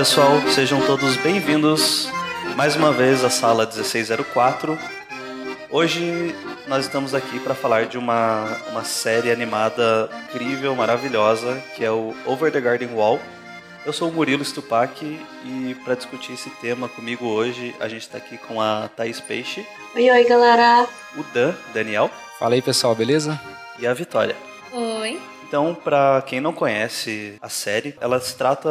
pessoal, sejam todos bem-vindos mais uma vez à sala 1604. Hoje nós estamos aqui para falar de uma, uma série animada incrível, maravilhosa, que é o Over the Garden Wall. Eu sou o Murilo Stupak e para discutir esse tema comigo hoje, a gente está aqui com a Thaís Peixe. Oi, oi, galera. O Dan, Daniel. Fala aí, pessoal, beleza? E a Vitória. Oi. Então, para quem não conhece a série, ela se trata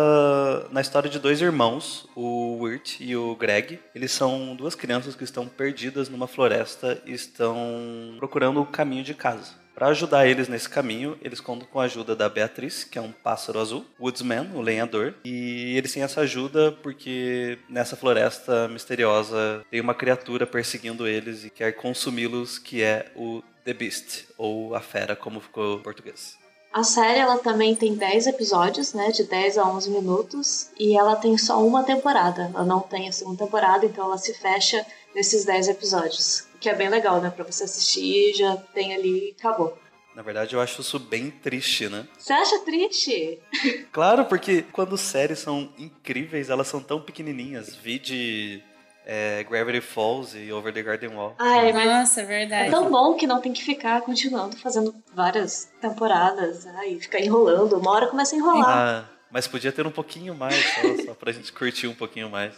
na história de dois irmãos, o Wirt e o Greg. Eles são duas crianças que estão perdidas numa floresta e estão procurando o caminho de casa. Para ajudar eles nesse caminho, eles contam com a ajuda da Beatriz, que é um pássaro azul, Woodsman, o lenhador, e eles têm essa ajuda porque nessa floresta misteriosa tem uma criatura perseguindo eles e quer consumi-los, que é o The Beast, ou a fera, como ficou em português. A série ela também tem 10 episódios, né, de 10 a 11 minutos, e ela tem só uma temporada. Ela não tem a segunda temporada, então ela se fecha nesses 10 episódios. O que é bem legal, né, para você assistir, já tem ali e acabou. Na verdade, eu acho isso bem triste, né? Você acha triste? Claro, porque quando séries são incríveis, elas são tão pequenininhas. Vide é, Gravity Falls e Over the Garden Wall. Ai, mas Nossa, verdade. é tão bom que não tem que ficar continuando fazendo várias temporadas, ai, ficar enrolando. Uma hora começa a enrolar. Ah, mas podia ter um pouquinho mais, só, só pra gente curtir um pouquinho mais.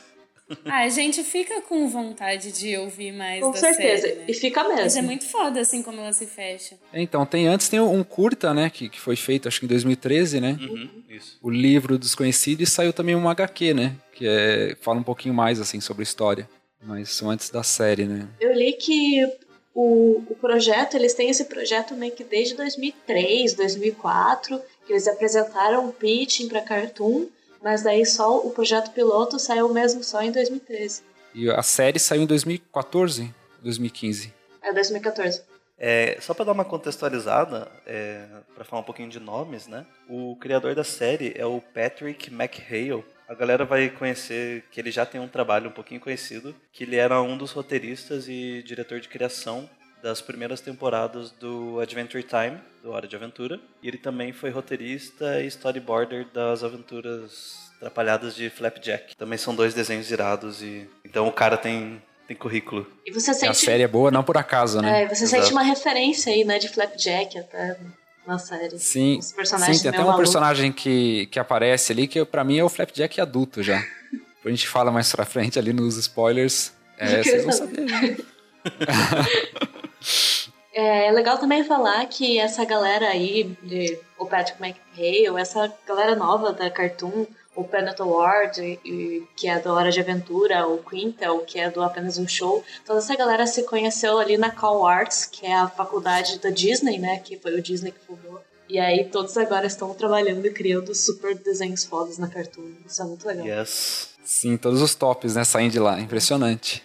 Ah, a gente fica com vontade de ouvir mais Com da certeza. série, né? E fica Mas é mesmo. muito foda, assim, como ela se fecha. Então, tem antes tem um curta, né, que, que foi feito acho que em 2013, né? Uhum, isso. O livro Desconhecido e saiu também um HQ, né? Que é, fala um pouquinho mais assim sobre a história. Mas são antes da série, né? Eu li que o, o projeto, eles têm esse projeto meio que desde 2003, 2004, que eles apresentaram um pitching para Cartoon, mas daí só o projeto piloto saiu mesmo só em 2013. E a série saiu em 2014, 2015. É 2014. É, só para dar uma contextualizada, é, para falar um pouquinho de nomes, né? O criador da série é o Patrick McHale. A galera vai conhecer que ele já tem um trabalho um pouquinho conhecido, que ele era um dos roteiristas e diretor de criação das primeiras temporadas do Adventure Time, do Hora de Aventura. E ele também foi roteirista e storyboarder das aventuras atrapalhadas de Flapjack. Também são dois desenhos irados e então o cara tem tem currículo. E você a sente, série é boa não por acaso, né? é, você Exato. sente uma referência aí, né, de Flapjack até na série. Sim, Os personagens sim, tem até um malucos. personagem que, que aparece ali que pra mim é o Flapjack adulto já. A gente fala mais pra frente ali nos spoilers. É, vocês vão saber. É, legal também falar que essa galera aí, de, o Patrick McHale, essa galera nova da Cartoon, o Penato Ward, e- e- que é do Hora de Aventura, o Quintel, que é do Apenas um Show, toda essa galera se conheceu ali na Cal Arts, que é a faculdade da Disney, né, que foi o Disney que fundou. E aí todos agora estão trabalhando e criando super desenhos fodas na Cartoon. Isso é muito legal. Yes. Sim, todos os tops, né, saem de lá. Impressionante.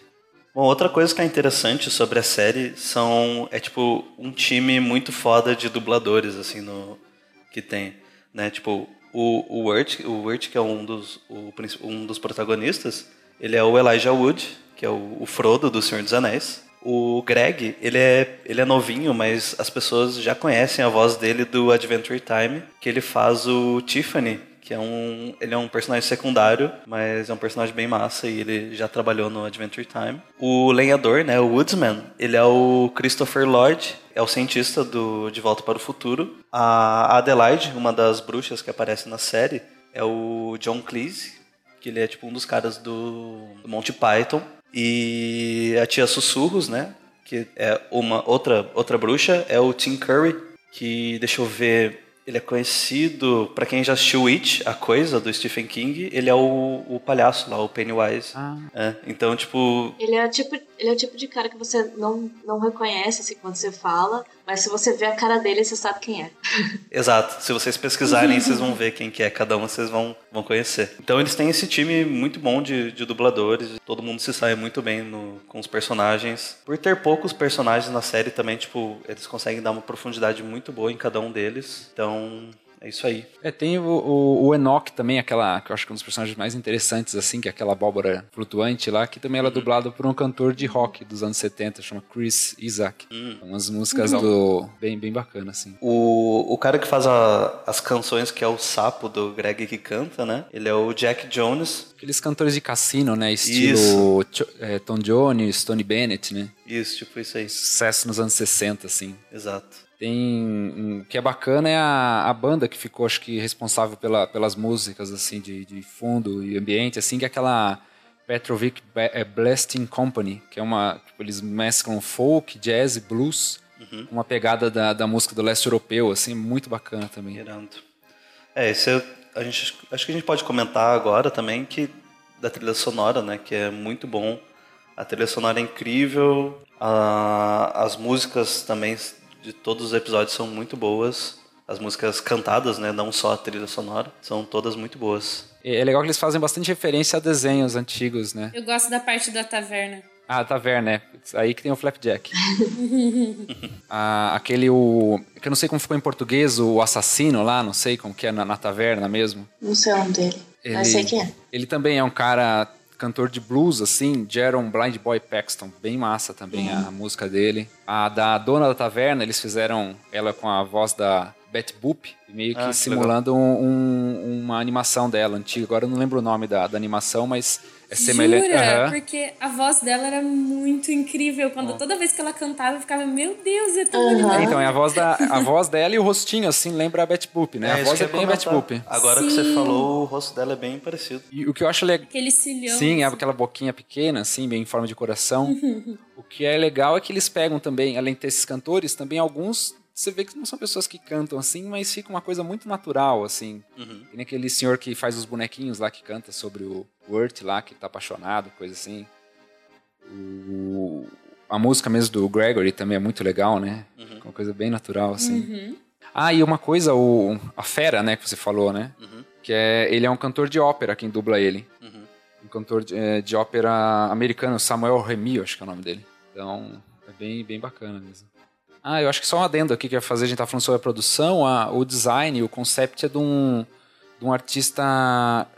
Outra coisa que é interessante sobre a série são é tipo um time muito foda de dubladores assim no que tem, né? Tipo o o Wirt, o Wirt que é um dos o um dos protagonistas, ele é o Elijah Wood, que é o, o Frodo do Senhor dos Anéis. O Greg, ele é ele é novinho, mas as pessoas já conhecem a voz dele do Adventure Time, que ele faz o Tiffany, que é um ele é um personagem secundário, mas é um personagem bem massa e ele já trabalhou no Adventure Time. O lenhador, né, o Woodsman, ele é o Christopher Lloyd, é o cientista do De Volta para o Futuro. A Adelaide, uma das bruxas que aparece na série, é o John Cleese, que ele é tipo um dos caras do, do Monty Python. E a tia Sussurros, né, que é uma outra outra bruxa, é o Tim Curry, que deixa eu ver, ele é conhecido, pra quem já assistiu It, a coisa do Stephen King, ele é o, o palhaço lá, o Pennywise. Ah, É, então, tipo, Ele é, o tipo, ele é o tipo de cara que você não, não reconhece assim, quando você fala, mas se você vê a cara dele, você sabe quem é. Exato. Se vocês pesquisarem, vocês vão ver quem que é cada um, vocês vão, vão conhecer. Então eles têm esse time muito bom de, de dubladores. Todo mundo se sai muito bem no- com os personagens. Por ter poucos personagens na série também, tipo, eles conseguem dar uma profundidade muito boa em cada um deles. Então É isso aí. É, tem o, o, o Enoch também, aquela, que eu acho que é um dos personagens mais interessantes, assim, que é aquela abóbora flutuante lá, que também ela é dublado por um cantor de rock dos anos 70, chama Chris Isaac. Hum. Umas músicas do. bem, bem bacana, assim. O, o cara que faz a- as canções, que é o sapo do Greg que canta, né? Ele é o Jack Jones. Aqueles cantores de cassino, né? Estilo é, Tom Jones, Tony Bennett, né? Isso, tipo isso aí. Sucesso nos anos 60, assim. Exato. Tem. O que é bacana é a, a banda que ficou, acho que, responsável pela, pelas músicas, assim, de, de fundo e ambiente, assim, que é aquela Petrovic é, Blasting Company, que é uma. Tipo, eles mesclam folk, jazz e blues, Uhum. uma pegada da, da música do leste europeu, assim, muito bacana também. Irando. É, esse é, a gente, acho que a gente pode comentar agora também que da trilha sonora, né? Que é muito bom. A trilha sonora é incrível. a- as músicas também de todos os episódios são muito boas. As músicas cantadas, né? Não só a trilha sonora. São todas muito boas. É é legal que eles fazem bastante referência a desenhos antigos, né? Eu gosto da parte da taverna. Ah, taverna, né? Aí que tem o Flapjack. ah, aquele, o. Que eu não sei como ficou em português, o assassino lá, não sei como que é na, na taverna mesmo. Não sei o nome dele. Ele, Mas sei quem é. Ele também é um cara cantor de blues, assim, Jaron Blind Boy Paxton. Bem massa também a música dele. A da dona da taverna, eles fizeram ela com a voz da Betty Boop, meio que Ah, que simulando um- um- uma animação dela antiga. Agora eu não lembro o nome da, da animação, mas é semelhante. Jura? Aham. Porque a voz dela era muito incrível. Quando toda vez que ela cantava, eu ficava, meu Deus, é tão. É, então, é a voz, da, a voz dela e o rostinho, assim, lembra a Betty Boop, né? a isso voz é bem Betty comentar. Boop. Agora que você Sim. falou, o rosto dela é bem parecido. E o que eu acho legal. Aquele cilhão. Sim, é aquela boquinha pequena, assim, bem em forma de coração. o que é legal é que eles pegam também, além de ter esses cantores, também alguns. Você vê que não são pessoas que cantam assim, mas fica uma coisa muito natural, assim. Uhum. Tem aquele senhor que faz os bonequinhos lá que canta sobre o Wirt lá, que tá apaixonado, coisa assim. O- A música mesmo do Gregory também é muito legal, né? Uhum. Uma coisa bem natural, assim. Uhum. Ah, e uma coisa, o, a Fera, né, que você falou, né? Uhum. Que é, ele é um cantor de ópera, quem dubla ele. Uhum. Um cantor de, eh, de ópera americano, Samuel Remy, acho que é o nome dele. Então, é bem, bem bacana mesmo. Ah, eu acho que só um adendo aqui que eu ia fazer, a gente tá falando sobre a produção, a- o design, o concept é de um, de um artista,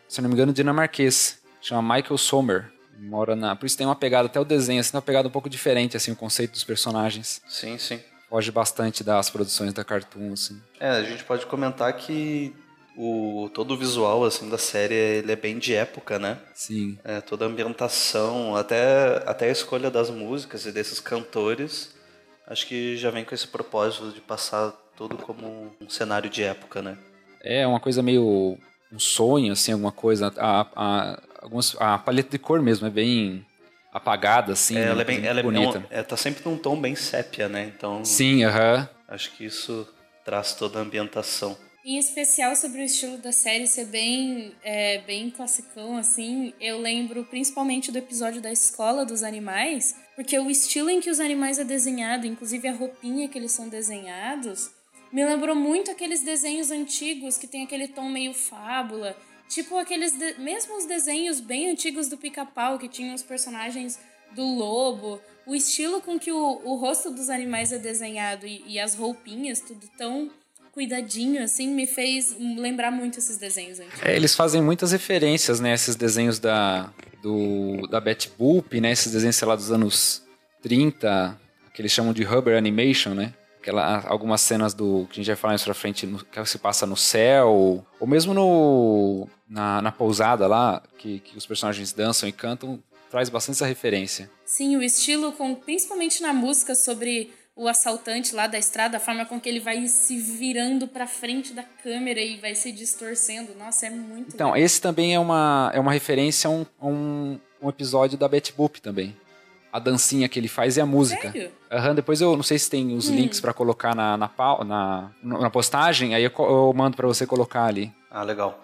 se eu não me engano, dinamarquês, chama Michael Sommer. Mora na. Por isso tem uma pegada, até o desenho, assim, tem uma pegada um pouco diferente, assim, o conceito dos personagens. Sim, sim. Foge bastante das produções da Cartoon, assim. É, a gente pode comentar que o, todo o visual assim, da série ele é bem de época, né? Sim. É, toda a ambientação, até, até a escolha das músicas e desses cantores, acho que já vem com esse propósito de passar tudo como um cenário de época, né? É uma coisa meio um sonho, assim, alguma coisa. A, a, algumas, a paleta de cor mesmo é bem apagada, assim. É, né? ela é bem, ela é, bonita. é, tá sempre num tom bem sépia, né? Então Sim, aham. acho que isso traz toda a ambientação. Em especial sobre o estilo da série ser bem, é, bem classicão, assim, eu lembro principalmente do episódio da Escola dos Animais, porque o estilo em que os animais é desenhado, inclusive a roupinha que eles são desenhados, me lembrou muito aqueles desenhos antigos que tem aquele tom meio fábula, tipo aqueles, de- mesmo os desenhos bem antigos do Pica-Pau, que tinham os personagens do lobo, o estilo com que o, o rosto dos animais é desenhado e, e as roupinhas, tudo tão cuidadinho, assim, me fez lembrar muito esses desenhos antigos. É, eles fazem muitas referências, né? Esses desenhos da, do, da Betty Boop, né? Esses desenhos, sei lá, dos anos 30, que eles chamam de Rubber Animation, né? Aquela, algumas cenas do que a gente vai falar mais pra frente, no, que se passa no céu, ou mesmo no, na, na pousada lá, que, que os personagens dançam e cantam, traz bastante essa referência. Sim, o estilo, com, principalmente na música sobre o assaltante lá da estrada, a forma com que ele vai se virando pra frente da câmera e vai se distorcendo. Nossa, é muito Então, legal. esse também é uma, é uma referência a um, a um, um episódio da Betty Boop também. A dancinha que ele faz e a música. Sério? Aham, depois eu não sei se tem os links pra colocar na, na, na, na postagem, aí eu, eu mando pra você colocar ali. Ah, legal.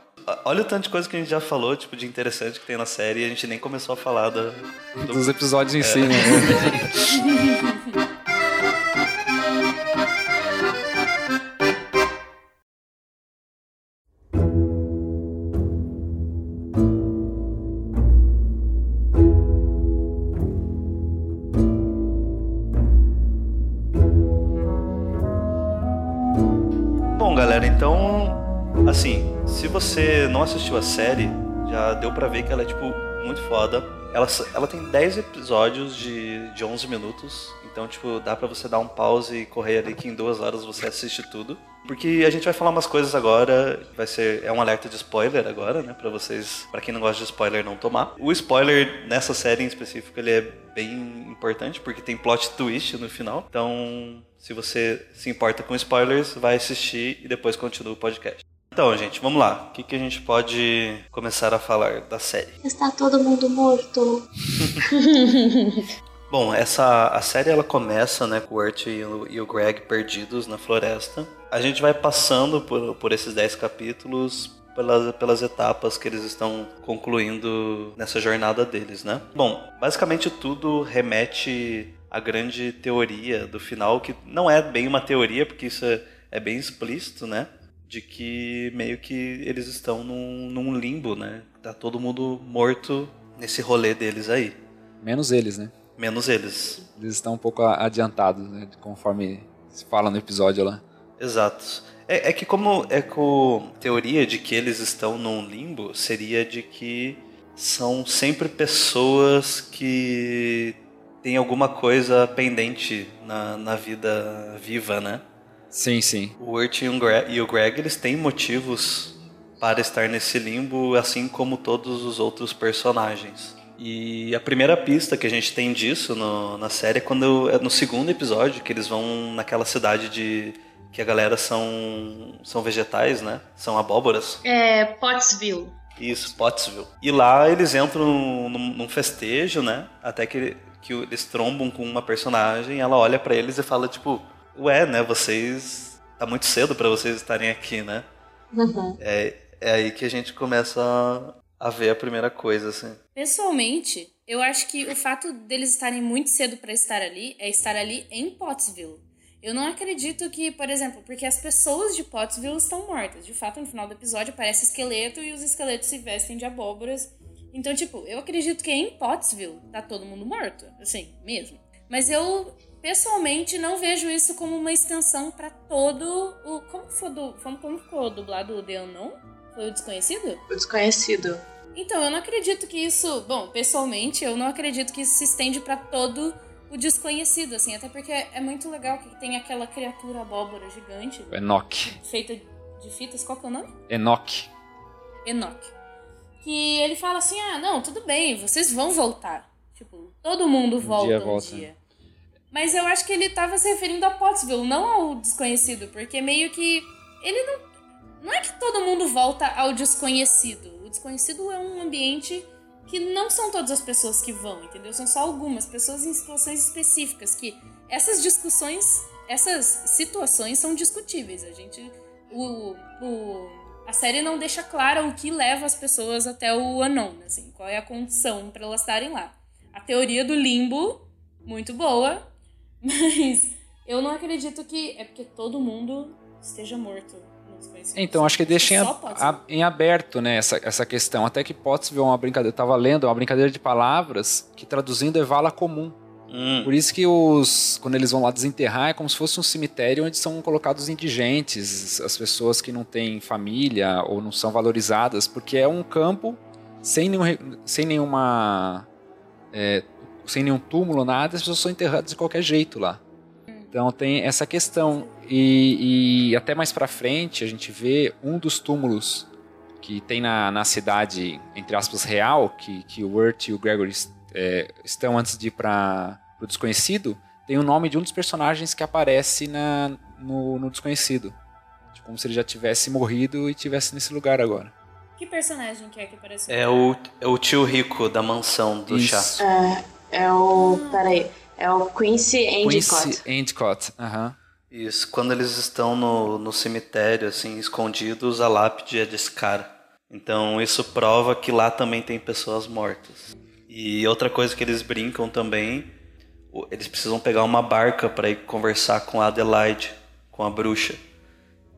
Olha o tanto de coisa que a gente já falou, tipo, de interessante que tem na série e a gente nem começou a falar da, do Dos episódios em si, né? assistiu a série, já deu pra ver que ela é, tipo, muito foda. Ela, ela tem 10 episódios de, de 11 minutos, então, tipo, dá pra você dar um pause e correr ali que em duas horas você assiste tudo. Porque a gente vai falar umas coisas agora, vai ser é um alerta de spoiler agora, né, para vocês, para quem não gosta de spoiler não tomar. O spoiler nessa série em específico, ele é bem importante porque tem plot twist no final. Então, se você se importa com spoilers, vai assistir e depois continua o podcast. Então, gente, vamos lá. O que, que a gente pode começar a falar da série? Está todo mundo morto. Bom, essa a série ela começa, né, com o Urt e o, e o Greg perdidos na floresta. A gente vai passando por, por esses 10 capítulos pelas, pelas etapas que eles estão concluindo nessa jornada deles, né? Bom, basicamente tudo remete à grande teoria do final, que não é bem uma teoria, porque isso é, é bem explícito, né? De que meio que eles estão num, num limbo, né? Tá todo mundo morto nesse rolê deles aí. Menos eles, né? Menos eles. Eles estão um pouco adiantados, né? Conforme se fala no episódio lá. Exato. É, é, que como é com teoria de que eles estão num limbo seria de que são sempre pessoas que têm alguma coisa pendente na, na vida viva, né? Sim, sim. O Urt e o, Greg, e o Greg eles têm motivos para estar nesse limbo, assim como todos os outros personagens. E a primeira pista que a gente tem disso no, na série é quando é no segundo episódio que eles vão naquela cidade de que a galera são são vegetais, né? São abóboras. É Pottsville. Isso, Pottsville. E lá eles entram num, num festejo, né? Até que, que eles trombam com uma personagem, ela olha para eles e fala tipo, ué, né? Vocês tá muito cedo para vocês estarem aqui, né? Uhum. É, é aí que a gente começa a ver a primeira coisa, assim. Pessoalmente, eu acho que o fato deles estarem muito cedo para estar ali é estar ali em Pottsville. Eu não acredito que, por exemplo, porque as pessoas de Pottsville estão mortas. De fato, no final do episódio aparece esqueleto e os esqueletos se vestem de abóboras. Então, tipo, eu acredito que em Pottsville tá todo mundo morto. Assim, mesmo. Mas eu, pessoalmente, não vejo isso como uma extensão para todo o. Como, foi do, como ficou dublado o The Unknown? Foi o desconhecido? O desconhecido. Então, eu não acredito que isso. Bom, pessoalmente, eu não acredito que isso se estende para todo o desconhecido, assim. Até porque é muito legal que tem aquela criatura abóbora gigante. Enoch. Feita de fitas. Qual que é o nome? Enoch. Enoch. Que ele fala assim: ah, não, tudo bem, vocês vão voltar. Tipo, todo mundo volta dia um volta. dia. Mas eu acho que ele tava se referindo a Pottsville, não ao desconhecido, porque meio que ele não. Não é que todo mundo volta ao desconhecido. O desconhecido é um ambiente que não são todas as pessoas que vão, entendeu? São só algumas pessoas em situações específicas que essas discussões, essas situações são discutíveis. A gente o, o a série não deixa clara o que leva as pessoas até o Anon, assim, qual é a condição para elas estarem lá. A teoria do limbo muito boa, mas eu não acredito que é porque todo mundo esteja morto. Então, acho que deixa em, pode a- em aberto né, essa, essa questão. Até que Pottsville é uma brincadeira. Eu tava lendo, é uma brincadeira de palavras que traduzindo é vala comum. Hum, Por isso que os quando eles vão lá desenterrar é como se fosse um cemitério onde são colocados os indigentes, as pessoas que não têm família ou não são valorizadas, porque é um campo sem, nenhum, sem nenhuma é, sem nenhum túmulo, nada, as pessoas são enterradas de qualquer jeito lá. Então tem essa questão e, e até mais pra frente a gente vê um dos túmulos que tem na, na cidade entre aspas real que, que o Wirt e o Gregory é, estão antes de ir para o desconhecido, tem o nome de um dos personagens que aparece na, no, no desconhecido. Tipo, como se ele já tivesse morrido e tivesse nesse lugar agora. Que personagem que é que apareceu? é, o, é o tio rico da mansão do chá. Isso. É o. Peraí. É o Quincy Endicott. Quincy Endicott. aham. Isso, quando eles estão no, no cemitério, assim, escondidos, a lápide é desse cara. Então isso prova que lá também tem pessoas mortas. E outra coisa que eles brincam também, eles precisam pegar uma barca para ir conversar com a Adelaide, com a bruxa.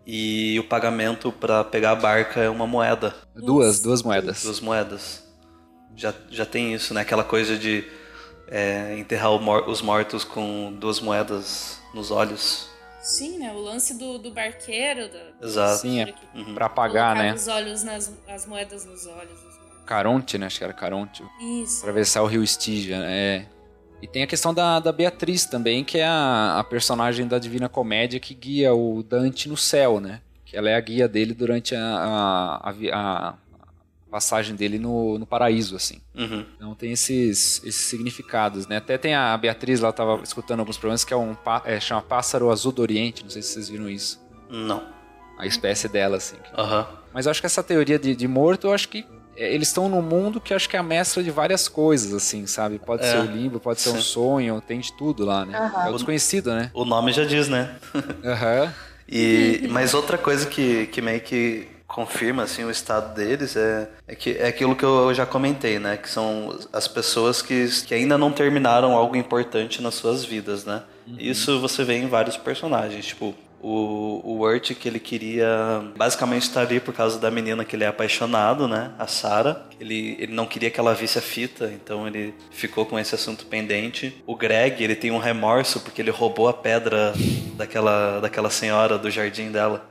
E o pagamento para pegar a barca é uma moeda, Duas, duas moedas. duas moedas. Já, já tem isso, né? Aquela coisa de é, enterrar o mor- os mortos com duas moedas nos olhos. Sim, né? O lance do, do barqueiro. Do, Exato. Sim, é Uhum. pra pagar, colocava né? os olhos nas as moedas nos olhos. os- Caronte, né? Acho que era Caronte. Isso. Atravessar o rio Stygia, é. E tem a questão da, da Beatriz também, que é a, a personagem da Divina Comédia que guia o Dante no céu, né? Que ela é a guia dele durante a, a, a passagem dele no, no paraíso, assim. Uhum. Então tem esses, esses significados, né? Até tem a Beatriz, ela estava escutando alguns problemas, que é um é, chama Pássaro Azul do Oriente, não sei se vocês viram isso. Não. A espécie dela, assim. Aham. Mas eu acho que essa teoria de, de morto, eu acho que é, eles estão num mundo que eu acho que é a mescla de várias coisas, assim, sabe? Pode É, ser o limbo, pode ser um sim. sonho, tem de tudo lá, né? Aham. É o desconhecido, né? O nome já diz, né? Aham. E, mas outra coisa que, que meio que confirma assim o estado deles é, é que é aquilo que eu já comentei, né? Que são as pessoas que, que ainda não terminaram algo importante nas suas vidas, né? Isso você vê em vários personagens, tipo o, o Wirt que ele queria basicamente estar ali por causa da menina que ele é apaixonado, né? A Sarah. Ele, ele não queria que ela visse a fita, então ele ficou com esse assunto pendente. O Greg, ele tem um remorso porque ele roubou a pedra daquela, daquela senhora do jardim dela.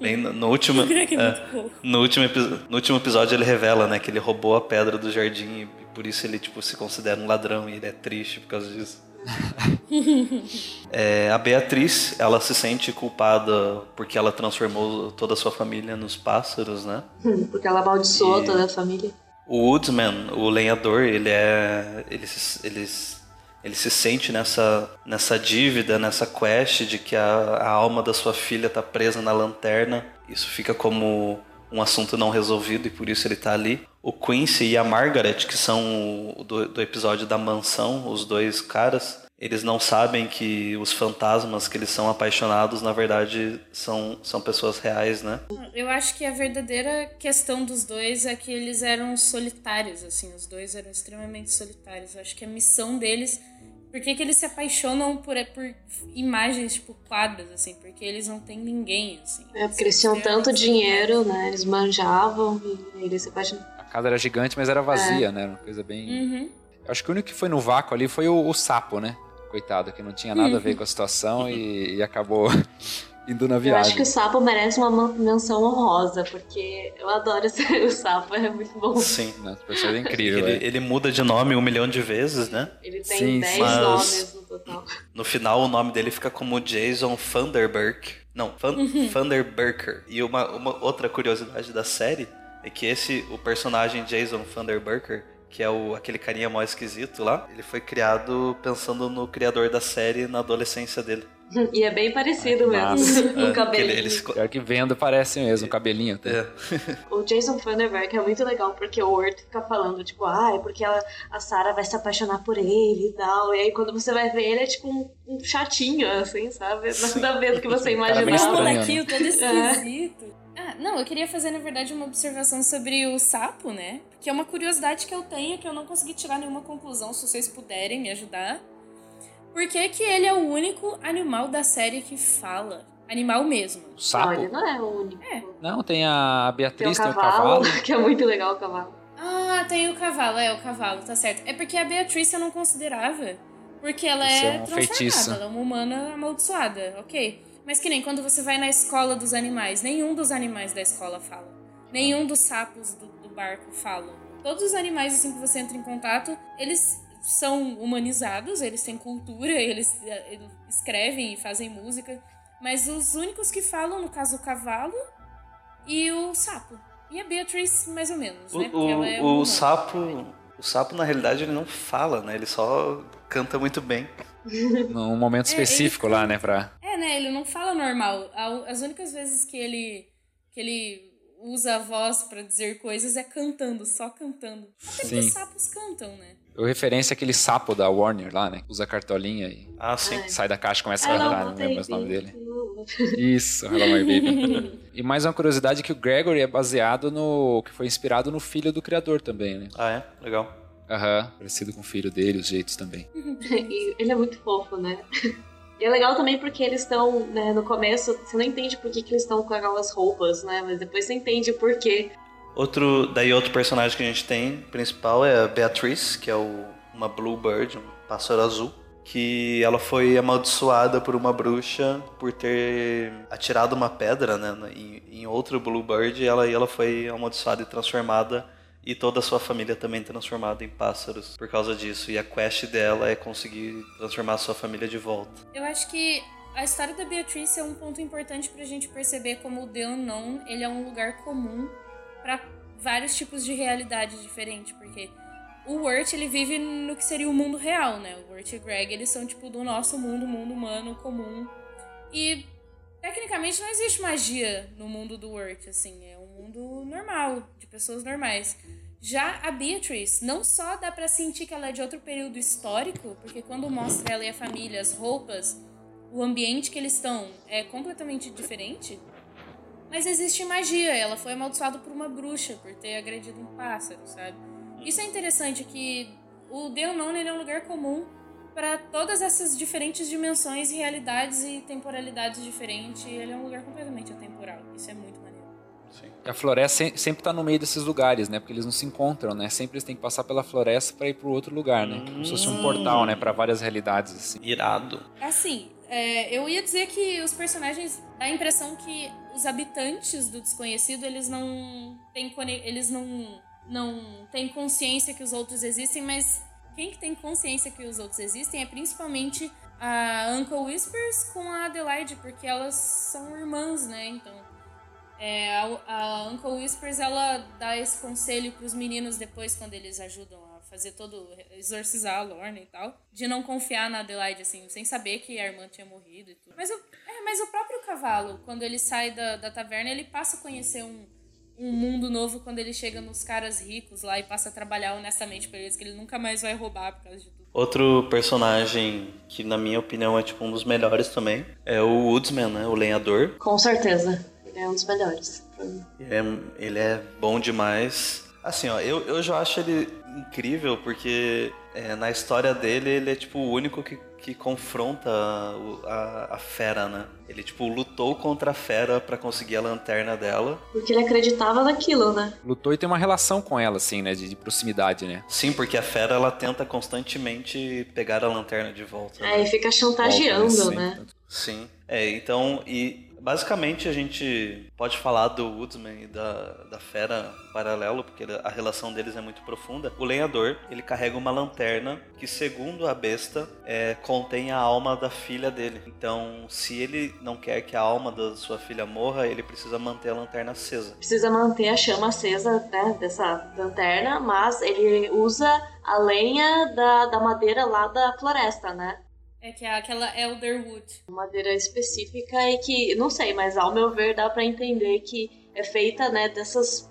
Bem, no, no último, é é, no, último, no último episódio ele revela, né, que ele roubou a pedra do jardim e por isso ele tipo se considera um ladrão e ele é triste por causa disso. É, a Beatriz, ela se sente culpada porque ela transformou toda a sua família nos pássaros, né? Porque ela amaldiçoou E- toda a família. O Woodsman, o lenhador, ele é. Ele se, ele, ele se sente nessa, nessa dívida, nessa quest de que a, a alma da sua filha tá presa na lanterna. Isso fica como um assunto não resolvido e por isso ele tá ali. O Quincy e a Margaret, que são o do, do episódio da mansão, os dois caras, eles não sabem que os fantasmas que eles são apaixonados, na verdade, são, são pessoas reais, né? Eu acho que a verdadeira questão dos dois é que eles eram solitários, assim, os dois eram extremamente solitários. Eu acho que a missão deles. Por que, que eles se apaixonam por, é por imagens, tipo, quadros, assim? Porque eles não têm ninguém, assim. É, porque eles tinham tanto dinheiro, né? Eles manjavam e eles se apaixonaram. A casa era gigante, mas era vazia, né? Era uma coisa bem. Uhum. Eu acho que o único que foi no vácuo ali foi o, o sapo, né? Coitado, que não tinha nada a ver com a situação e, e acabou indo na Eu viagem. acho que o sapo merece uma menção honrosa, porque eu adoro esse, o sapo, é muito bom. Sim. Não, esse personagem é incrível, Ele, é. ele muda de nome um milhão de vezes, né? Ele tem Sim, 10 sim. Mas- nomes no total. No final, o nome dele fica como Jason Thunderberg. Não, Thun Thunderberker. E uma, uma outra curiosidade da série é que esse, o personagem Jason Thunderberker, que é o, aquele carinha mó esquisito lá, ele foi criado pensando no criador da série na adolescência dele. E é bem parecido Ai, que mesmo, massa. o É, cabelo. que ele- ele se co- Pior que vendo parece mesmo, o cabelinho. até. é. O Jason Thunderberg é muito legal, porque o Word fica falando, tipo, ah, é porque ela, a Sarah vai se apaixonar por ele e tal. E aí quando você vai ver ele, é tipo um, um chatinho, assim, sabe? Nada a ver do que você cara bem Um molequinho todo É. Ah, não, eu queria fazer, na verdade, uma observação sobre o sapo, né? Que é uma curiosidade que eu tenho, que eu não consegui tirar nenhuma conclusão, se vocês puderem me ajudar. Por que, que ele é o único animal da série que fala? Animal mesmo. O Não, sapo? ele não é o único. É. Não, tem a Tem o Beatriz, tem o cavalo, cavalo. que é muito legal o cavalo. Ah, tem o cavalo, é, o cavalo, tá certo. É porque a Beatriz eu não considerava. Porque ela Isso é, é um transformada, feitiço. ela é uma humana amaldiçoada, ok. Mas que nem quando você vai na escola dos animais, nenhum dos animais da escola fala. Nenhum dos sapos do, do barco falam. Todos os animais, assim, que você entra em contato, eles são humanizados, eles têm cultura, eles, eh, eles escrevem e fazem música. Mas os únicos que falam, no caso, o cavalo e o sapo. E a Beatriz, mais ou menos, O, né? Porque ela é o, o sapo. O sapo, na realidade, ele não fala, né? Ele só canta muito bem. Num momento É, ele específico lá, né? Pra... É, né? Ele não fala normal. As únicas vezes que ele que ele usa a voz pra dizer coisas é cantando, só cantando. Até que Sim. os sapos cantam, né? Eu referência àquele sapo da Warner lá, né? Usa cartolinha e Ah, sim. É. sai da caixa e começa a cantar, não lembro o nome dele. Isso, Hello My Baby. e mais uma curiosidade é que o Gregory é baseado no... que foi inspirado no filho do criador também, né? Ah, é? Legal. Aham, parecido com o filho dele, os jeitos também. Ele é muito fofo, né? E é legal também porque eles estão, né, no começo, você não entende por que, que eles estão com aquelas roupas, né? Mas depois você entende o porquê. Outro, daí outro personagem que a gente tem, principal, é a Beatriz, que é o, uma Bluebird, um pássaro azul. que ela foi amaldiçoada por uma bruxa por ter atirado uma pedra né, em, em outro Bluebird e ela, e ela foi amaldiçoada e transformada e toda a sua família também transformada em pássaros por causa disso. E a quest dela é conseguir transformar a sua família de volta. Eu acho que a história da Beatrice é um ponto importante pra gente perceber como o The Unknown ele é um lugar comum para vários tipos de realidade diferente, porque o Wirt, ele vive no que seria o mundo real, né? O Wirt e o Greg, eles são tipo do nosso mundo, mundo humano comum. E tecnicamente não existe magia no mundo do Wirt, assim, é mundo normal, de pessoas normais. Já a Beatrice, não só dá para sentir que ela é de outro período histórico, porque quando mostra ela e a família, as roupas, o ambiente que eles estão é completamente diferente, mas existe magia. Ela foi amaldiçoada por uma bruxa por ter agredido um pássaro, sabe? Isso é interessante que o Unknown é um lugar comum para todas essas diferentes dimensões, realidades e temporalidades diferentes. Ele é um lugar completamente atemporal. Isso é muito. Sim. A floresta sempre está no meio desses lugares, né? Porque eles não se encontram, né? Sempre eles têm que passar pela floresta para ir para outro lugar, né? Como se fosse um portal, né? Para várias realidades. Assim. Irado. Assim, é, eu ia dizer que os personagens dá a impressão que os habitantes do desconhecido eles não têm eles não não tem consciência que os outros existem, mas quem que tem consciência que os outros existem é principalmente a Uncle Whispers com a Adelaide, porque elas são irmãs, né? Então, é, a, a Uncle Whispers ela dá esse conselho para os meninos depois quando eles ajudam a fazer todo exorcizar a Lorna e tal, de não confiar na Adelaide assim, sem saber que a irmã tinha morrido e tudo. Mas o, é, mas o próprio cavalo, quando ele sai da, da taverna, ele passa a conhecer um um mundo novo quando ele chega nos caras ricos lá e passa a trabalhar honestamente para eles, que ele nunca mais vai roubar por causa de tudo. Outro personagem que, na minha opinião, é tipo um dos melhores também é o Woodsman, né? O lenhador. Com certeza. Ele é um dos melhores. Ele é, ele é bom demais. Assim, ó, eu, eu já acho ele incrível porque é, na história dele ele é tipo o único que que confronta a, a, a, fera, né? Ele, tipo, lutou contra a fera para conseguir a lanterna dela. Porque ele acreditava naquilo, né? Lutou e tem uma relação com ela, assim, né? De, de proximidade, né? Sim, porque a fera, ela tenta constantemente pegar a lanterna de volta. É, né? e fica chantageando, volta, né? Sim. É, então, e Basicamente, a gente pode falar do Woodsman e da, da Fera paralelo, porque a relação deles é muito profunda. O lenhador, ele carrega uma lanterna que, segundo a besta, é, contém a alma da filha dele. Então, se ele não quer que a alma da sua filha morra, ele precisa manter a lanterna acesa. Precisa manter a chama acesa né, dessa lanterna, mas ele usa a lenha da, da madeira lá da floresta, né? É que é aquela Elderwood. Madeira específica e que, não sei, mas ao meu ver dá para entender que é feita, né, dessas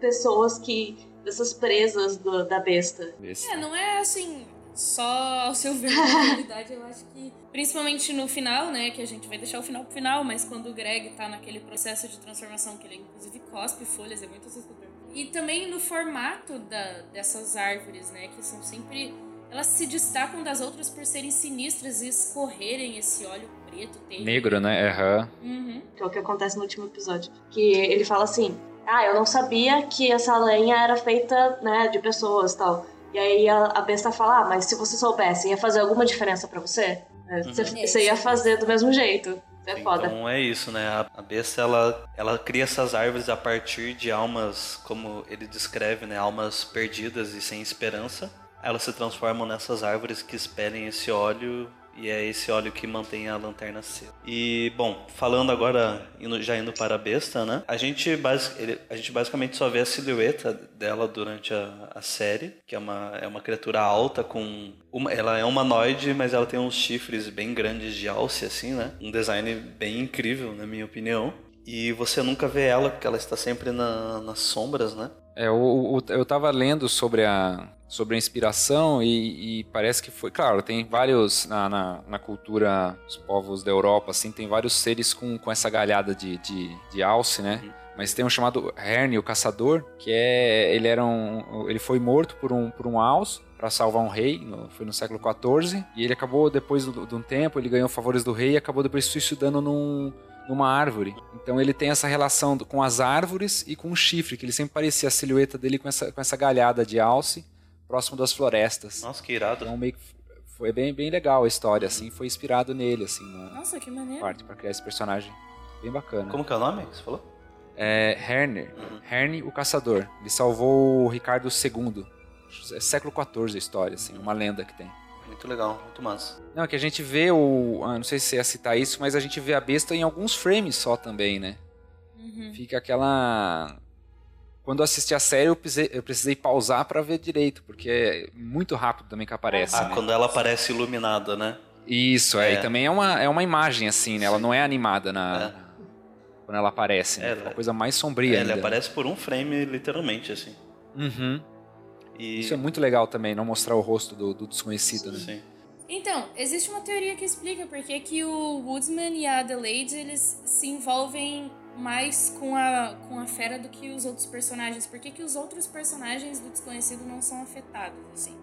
pessoas que. dessas presas do, da besta. É, não é assim, só ao seu ver na realidade, eu acho que. Principalmente no final, né? Que a gente vai deixar o final pro final, mas quando o Greg tá naquele processo de transformação, que ele inclusive cospe folhas, é muito assustador. E também no formato da, dessas árvores, né? Que são sempre elas se destacam das outras por serem sinistras e escorrerem esse óleo preto. Terrível. Negro, né? Uhum. uhum. Que é o que acontece no último episódio. Que ele fala assim: Ah, eu não sabia que essa lenha era feita né, de pessoas tal. E aí a, besta fala: Ah, mas se você soubesse, ia fazer alguma diferença para você? É, você, uhum. você ia fazer do mesmo jeito. É foda. Então é isso, né? A besta ela, ela cria essas árvores a partir de almas, como ele descreve, né? Almas perdidas e sem esperança elas se transformam nessas árvores que expelem esse óleo e é esse óleo que mantém a lanterna acesa. E, bom, falando agora, já indo para a besta, né? A gente, basic, a gente basicamente só vê a silhueta dela durante a, a série, que é uma, é uma criatura alta com... Uma, ela é humanoide, mas ela tem uns chifres bem grandes de alce, assim, né? Um design bem incrível, na minha opinião. E você nunca vê ela, porque ela está sempre na, nas sombras, né? É, eu, eu tava lendo sobre a, sobre a inspiração e, e, parece que foi. Claro, tem vários. Na, na, na, cultura dos povos da Europa, assim, tem vários seres com, com essa galhada de, de, de alce, né? Uhum. Mas tem um chamado Herne, o caçador, que é. Ele era um. Ele foi morto por um, por um alce para salvar um rei, no, foi no século XIV, e ele acabou, depois de um tempo, ele ganhou favores do rei e acabou depois se suicidando num, numa árvore. Então ele tem essa relação com as árvores e com o chifre, que ele sempre parecia a silhueta dele com essa, com essa galhada de alce próximo das florestas. Nossa, que irado. Então meio que foi bem, bem legal a história, assim, foi inspirado nele, assim, na Nossa, que maneiro. parte, pra criar esse personagem. Bem bacana. Como que é o nome que você falou? É Herner, Uhum. Herne o Caçador. Ele salvou o Ricardo II. É século XIV a história, assim, uma lenda que tem. Muito legal, muito massa. Não, que a gente vê o. ah, não sei se você ia citar isso, mas a gente vê a besta em alguns frames só também, né? Uhum. Fica aquela. Quando eu assisti a série, eu precisei, eu precisei pausar pra ver direito, porque é muito rápido também que aparece. Ah, né? quando ela aparece iluminada, né? Isso, é. É. E também é uma, é uma imagem, assim, né? Ela não é animada na. É. Quando ela aparece, né? É, uma ela- coisa mais sombria. Ela ainda. aparece por um frame, literalmente, assim. Uhum. E... Isso é muito legal também, não mostrar o rosto do, do desconhecido, né? Sim. Então, existe uma teoria que explica por que que o Woodsman e a Adelaide eles se envolvem mais com a, com a fera do que os outros personagens. Por que, que os outros personagens do desconhecido não são afetados, assim?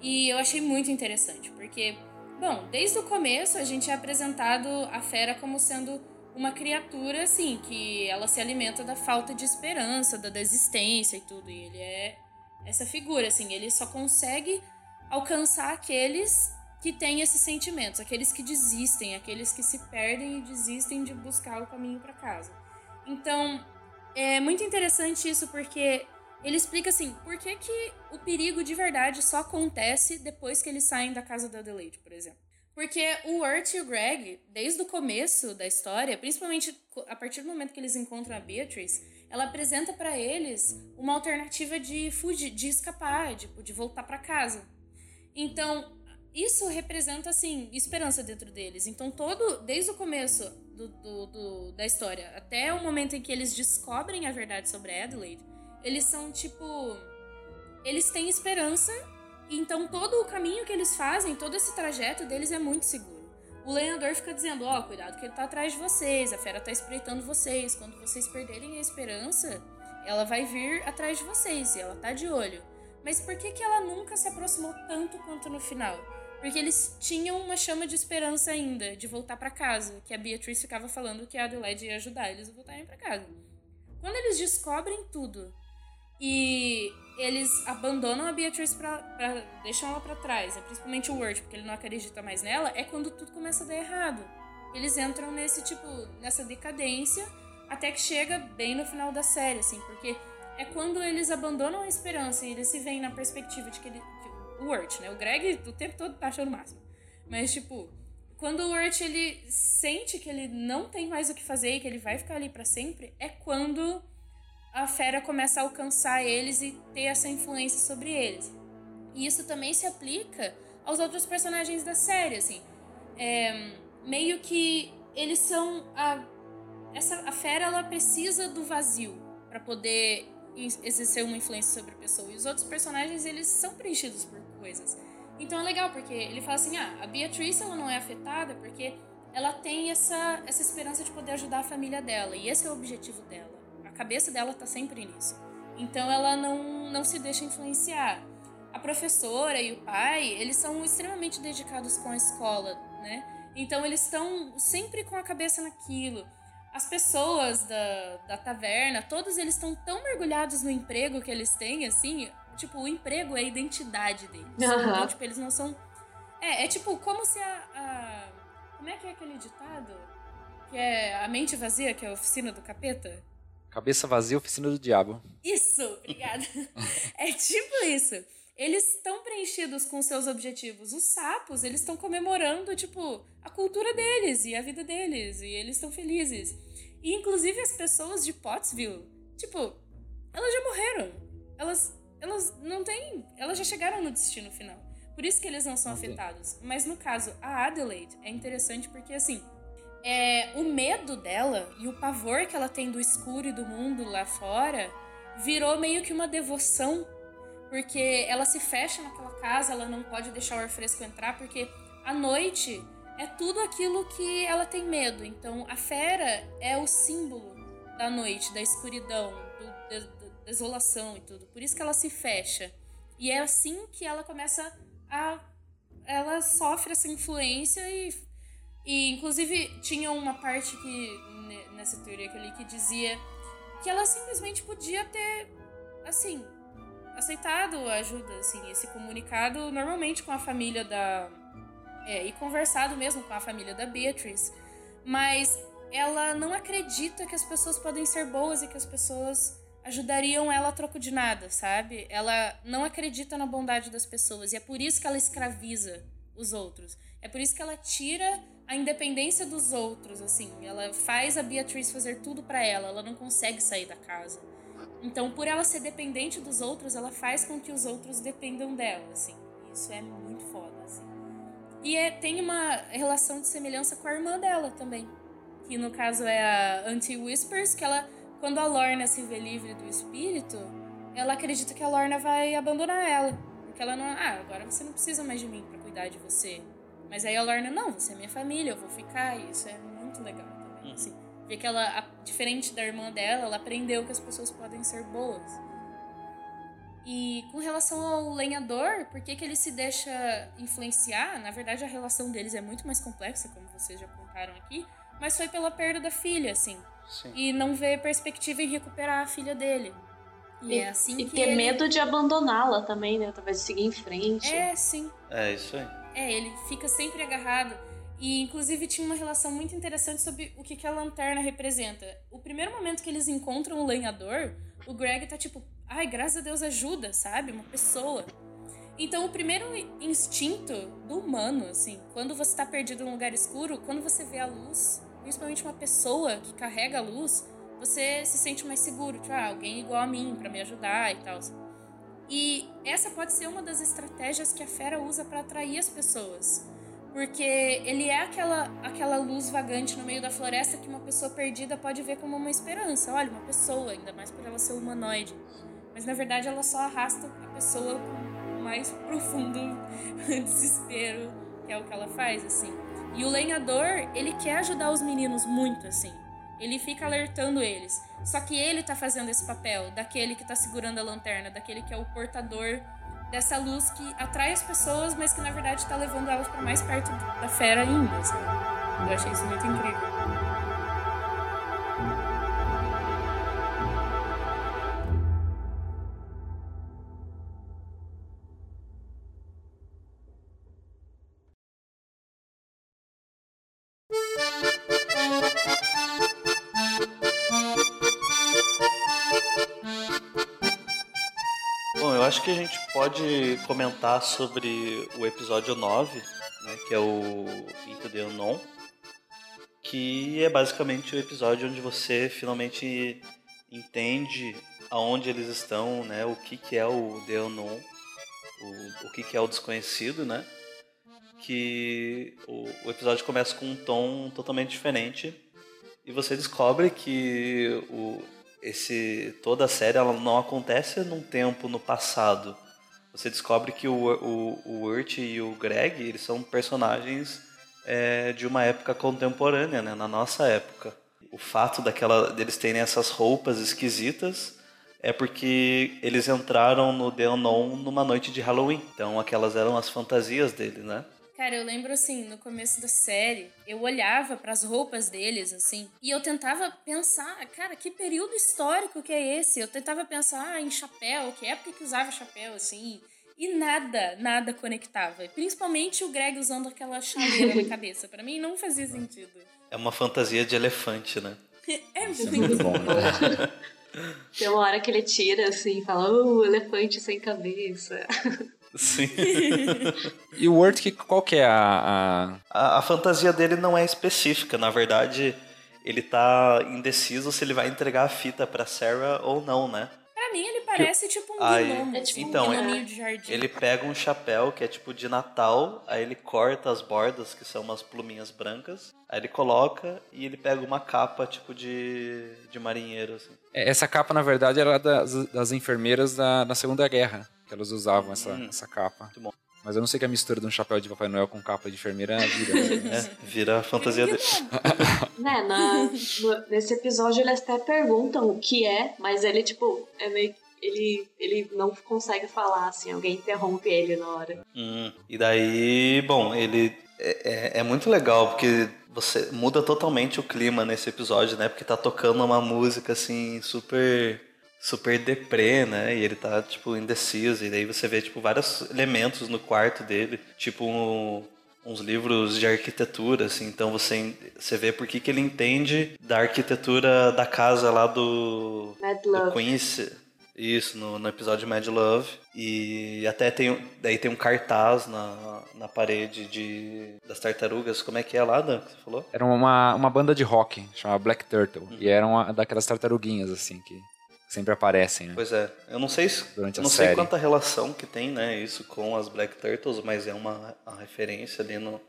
E eu achei muito interessante, porque, bom, desde o começo a gente é apresentado a fera como sendo uma criatura, assim, que ela se alimenta da falta de esperança, da desistência e tudo. E ele é essa figura, assim, ele só consegue alcançar aqueles que têm esses sentimentos, aqueles que desistem, aqueles que se perdem e desistem de buscar o caminho para casa. Então, é muito interessante isso porque ele explica assim, por que, que o perigo de verdade só acontece depois que eles saem da casa da Adelaide, por exemplo. Porque o Urt e o Greg, desde o começo da história, principalmente a partir do momento que eles encontram a Beatrice, ela apresenta para eles uma alternativa de fugir, de escapar, tipo, de voltar para casa. Então, isso representa, assim, esperança dentro deles. Então, todo, desde o começo do, do- do- da história até o momento em que eles descobrem a verdade sobre Adelaide, eles são, tipo... Eles têm esperança, então todo o caminho que eles fazem, todo esse trajeto deles é muito seguro. O lenhador fica dizendo, ó, cuidado que ele tá atrás de vocês, a fera tá espreitando vocês, quando vocês perderem a esperança, ela vai vir atrás de vocês e ela tá de olho. Mas por que, que ela nunca se aproximou tanto quanto no final? Porque eles tinham uma chama de esperança ainda, de voltar pra casa, que a Beatrice ficava falando que a Adelaide ia ajudar eles a voltarem pra casa. Quando eles descobrem tudo e eles abandonam a Beatrice pra, deixam ela pra trás, é principalmente o Word, porque ele não acredita mais nela, é quando tudo começa a dar errado. Eles entram nesse tipo, nessa decadência, até que chega bem no final da série, assim, porque é quando eles abandonam a esperança e eles se veem na perspectiva de que ele. O Urt, né? O Greg o tempo todo tá achando o máximo. Mas, tipo, quando o Urt ele sente que ele não tem mais o que fazer e que ele vai ficar ali pra sempre, é quando a fera começa a alcançar eles e ter essa influência sobre eles. E isso também se aplica aos outros personagens da série, assim. É, meio que eles são a essa a fera ela precisa do vazio para poder exercer uma influência sobre a pessoa. E os outros personagens eles são preenchidos por coisas. Então é legal porque ele fala assim: "Ah, a Beatrice ela não é afetada porque ela tem essa essa esperança de poder ajudar a família dela e esse é o objetivo dela. A cabeça dela tá sempre nisso. Então ela não não se deixa influenciar. A professora e o pai, eles são extremamente dedicados com a escola, né? Então eles estão sempre com a cabeça naquilo. As pessoas da, da taverna, todos eles estão tão mergulhados no emprego que eles têm, assim. Tipo, o emprego é a identidade deles. Aham. Então, tipo, eles não são. É, é tipo, como se a, a. Como é que é aquele ditado? Que é a mente vazia, que é a oficina do capeta? Cabeça vazia, oficina do diabo. Isso, obrigada. é tipo isso. Eles estão preenchidos com seus objetivos. Os sapos, eles estão comemorando, tipo, a cultura deles e a vida deles. E eles estão felizes. E, inclusive, as pessoas de Pottsville, tipo, elas já morreram. Elas, elas não têm... Elas já chegaram no destino final. Por isso que eles não são Ok. afetados. Mas, no caso, a Adelaide é interessante porque, assim, é, o medo dela e o pavor que ela tem do escuro e do mundo lá fora virou meio que uma devoção, porque ela se fecha naquela casa, ela não pode deixar o ar fresco entrar, porque à noite é tudo aquilo que ela tem medo. Então a fera é o símbolo da noite, da escuridão, do- desolação e tudo. Por isso que ela se fecha. E é assim que ela começa a. Ela sofre essa influência e e, inclusive, tinha uma parte que, ne- nessa teoria que eu li, que dizia que ela simplesmente podia ter, assim, aceitado a ajuda, assim, esse comunicado normalmente com a família da. É, e conversado mesmo com a família da Beatrice. Mas ela não acredita que as pessoas podem ser boas e que as pessoas ajudariam ela a troco de nada, sabe? Ela não acredita na bondade das pessoas e é por isso que ela escraviza os outros. É por isso que ela tira a independência dos outros, assim. Ela faz a Beatriz fazer tudo para ela, ela não consegue sair da casa. Então, por ela ser dependente dos outros, ela faz com que os outros dependam dela, assim. Isso é muito foda, assim. E é, tem uma relação de semelhança com a irmã dela também. Que no caso é a Auntie Whispers, que ela, quando a Lorna se vê livre do espírito, ela acredita que a Lorna vai abandonar ela. Porque ela não. Ah, agora você não precisa mais de mim para cuidar de você. Mas aí a Lorna, não, você é minha família, eu vou ficar. E isso é muito legal também, uhum. assim. Ver que ela, diferente da irmã dela, ela aprendeu que as pessoas podem ser boas. E com relação ao lenhador, por que, que ele se deixa influenciar? Na verdade, a relação deles é muito mais complexa, como vocês já contaram aqui, mas foi pela perda da filha, assim. Sim. E não vê perspectiva em recuperar a filha dele. E, e é assim e que ter ele... medo de abandoná-la também, né? Talvez seguir em frente. É, sim. É, isso aí. É, ele fica sempre agarrado. E inclusive tinha uma relação muito interessante sobre o que, que a lanterna representa. O primeiro momento que eles encontram o lenhador, o Greg tá tipo, ai, graças a Deus ajuda, sabe? Uma pessoa. Então, o primeiro instinto do humano, assim, quando você tá perdido num lugar escuro, quando você vê a luz, principalmente uma pessoa que carrega a luz, você se sente mais seguro, tipo, ah, alguém igual a mim para me ajudar e tal. E essa pode ser uma das estratégias que a fera usa para atrair as pessoas. Porque ele é aquela, aquela luz vagante no meio da floresta que uma pessoa perdida pode ver como uma esperança. Olha, uma pessoa, ainda mais por ela ser humanoide. Mas na verdade ela só arrasta a pessoa o mais profundo desespero, que é o que ela faz, assim. E o lenhador, ele quer ajudar os meninos muito, assim. Ele fica alertando eles. Só que ele tá fazendo esse papel daquele que tá segurando a lanterna, daquele que é o portador dessa luz que atrai as pessoas, mas que na verdade tá levando elas para mais perto da fera ainda. Assim. Eu achei isso muito incrível. Pode comentar sobre o episódio 9, né, que é o Into the Unknown, que é basicamente o episódio onde você finalmente entende aonde eles estão, né, o que, que é o The Unknown, o, o que, que é o desconhecido, né? Que o, o episódio começa com um tom totalmente diferente e você descobre que o, esse toda a série ela não acontece num tempo no passado. Você descobre que o, o, o Urt e o Greg eles são personagens é, de uma época contemporânea, né, na nossa época. O fato daquela deles terem essas roupas esquisitas é porque eles entraram no The numa noite de Halloween. Então aquelas eram as fantasias deles, né? Cara, eu lembro assim, no começo da série, eu olhava para as roupas deles assim, e eu tentava pensar, cara, que período histórico que é esse? Eu tentava pensar ah, em chapéu, que época que usava chapéu assim, e nada, nada conectava. E principalmente o Greg usando aquela chaleira na cabeça, para mim não fazia sentido. É uma fantasia de elefante, né? é muito, é muito bom. Né? Tem uma hora que ele tira assim, fala, oh, elefante sem cabeça. Sim. e o Word, qual que é a, a... a... A fantasia dele não é específica, na verdade, ele tá indeciso se ele vai entregar a fita pra Sarah ou não, né? Pra mim ele parece tipo um aí, gnomo, é tipo então, um ele, de jardim. Ele pega um chapéu que é tipo de Natal, aí ele corta as bordas, que são umas pluminhas brancas, aí ele coloca e ele pega uma capa tipo de, de marinheiro, assim. É, essa capa, na verdade, era das, das enfermeiras da, da Segunda Guerra que elas usavam essa, hum, essa capa. Mas eu não sei que a mistura de um chapéu de Papai Noel com capa de enfermeira vira. Né? é, vira a fantasia dele. né, na, no, nesse episódio eles até perguntam o que é, mas ele, tipo, é meio ele, ele não consegue falar, assim, alguém interrompe ele na hora. Hum, e daí, bom, ele é, é, é, muito legal, porque você muda totalmente o clima nesse episódio, né? Porque tá tocando uma música, assim, super super deprê, né? E ele tá, tipo, indeciso. E daí você vê, tipo, vários elementos no quarto dele. Tipo, um, uns livros de arquitetura, assim. Então você, você vê por que, que ele entende da arquitetura da casa lá do... Mad do Love. Quincy. Isso, no, no episódio Mad Love. E até tem, daí tem um cartaz na, na parede de, das tartarugas. Como é que é lá, Dan, que você falou? Era uma, uma banda de rock, chamada Black Turtle. E eram uma, daquelas tartaruguinhas, assim, que sempre aparecem, né? Pois é, eu não sei, Durante a não sei série. quanta relação que tem, né, isso com as Black Turtles, mas é uma, uma referência ali no,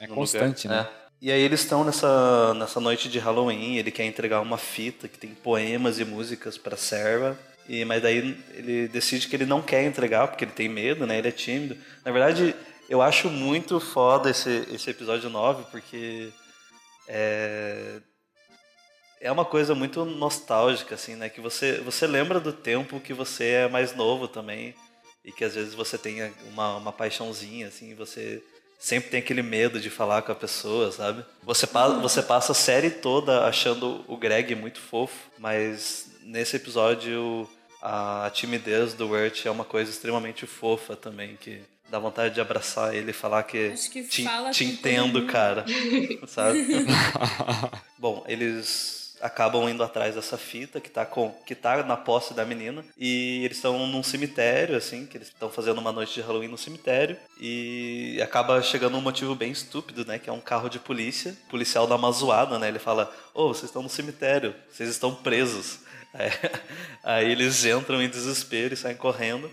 É no constante, lugar. né? É. E aí eles estão nessa, nessa noite de Halloween, ele quer entregar uma fita que tem poemas e músicas pra serva, e, mas daí ele decide que ele não quer entregar, porque ele tem medo, né, ele é tímido. Na verdade, eu acho muito foda esse, esse episódio 9, porque é, é uma coisa muito nostálgica, assim, né, que você, você lembra do tempo que você é mais novo também, e que às vezes você tem uma, uma paixãozinha, assim, você sempre tem aquele medo de falar com a pessoa, sabe? Você, pa você passa a série toda achando o Greg muito fofo, mas nesse episódio a timidez do Wirt é uma coisa extremamente fofa também, que dá vontade de abraçar ele e falar que, Acho que te, fala te entendo, mundo." cara, sabe? Bom, eles acabam indo atrás dessa fita que tá, com, que tá na posse da menina e eles estão num cemitério, assim, que eles estão fazendo uma noite de Halloween no cemitério e acaba chegando um motivo bem estúpido, né, que é um carro de polícia. O policial dá uma zoada, né, ele fala, ô, vocês estão no cemitério, vocês estão presos. Aí, aí eles entram em desespero e saem correndo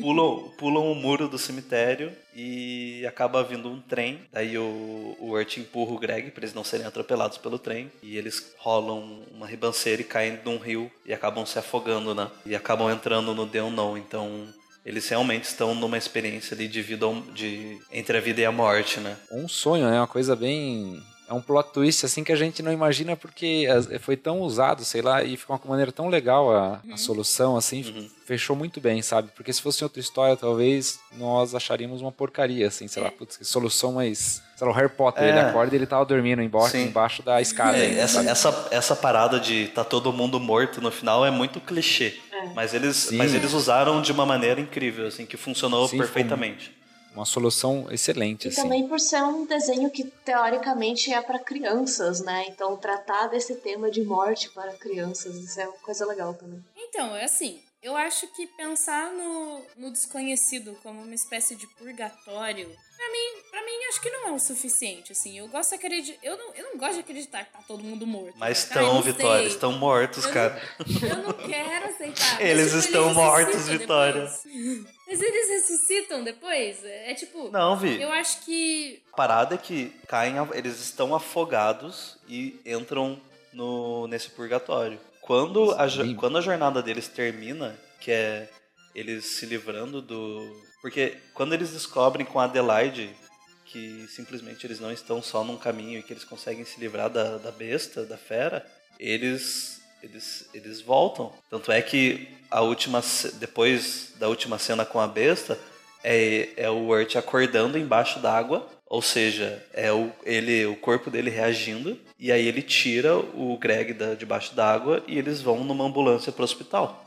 pulam, pulam o muro do cemitério e acaba vindo um trem. Daí o, o Urt empurra o Greg para eles não serem atropelados pelo trem. E eles rolam uma ribanceira e caem num rio e acabam se afogando, né? E acabam entrando no The Unknown. Então eles realmente estão numa experiência ali de vida de entre a vida e a morte, né? Um sonho, né? Uma coisa bem. É um plot twist assim que a gente não imagina porque foi tão usado, sei lá, e ficou uma maneira tão legal a, a solução, assim, Uhum. fechou muito bem, sabe? Porque se fosse outra história, talvez nós acharíamos uma porcaria, assim, sei lá, putz, que solução mais. Sei lá, o Harry Potter, É. ele acorda e ele tava dormindo embaixo, Sim. embaixo da escada. É, essa, sabe? essa, essa parada de tá todo mundo morto no final é muito clichê. É. Mas, eles, Sim. mas eles usaram de uma maneira incrível, assim, que funcionou Sim, perfeitamente. Uma solução excelente, E assim. também por ser um desenho que teoricamente é para crianças, né? Então tratar desse tema de morte para crianças, isso é uma coisa legal também. Então, é assim, eu acho que pensar no, no desconhecido como uma espécie de purgatório, pra mim, pra mim acho que não é o suficiente, assim. Eu gosto de acreditar, eu não, eu não gosto de acreditar que tá todo mundo morto. Mas estão, não Vitória, sei. estão mortos, Eu cara. Eu não quero aceitar. Mas, Eles tipo, estão mortos, ressuscitam Vitória. depois. Mas eles ressuscitam depois? É tipo. Não, Vi. Eu acho que. A parada é que caem, eles estão afogados e entram no, nesse purgatório. Quando a, quando a jornada deles termina, que é eles se livrando do. Porque quando eles descobrem com a Adelaide que simplesmente eles não estão só num caminho e que eles conseguem se livrar da, da besta, da fera, eles, eles, eles voltam. Tanto é que a última, depois da última cena com a besta, é, é o Urt acordando embaixo d'água, ou seja, é o, ele, o corpo dele reagindo, e aí ele tira o Greg da, debaixo d'água e eles vão numa ambulância pro hospital.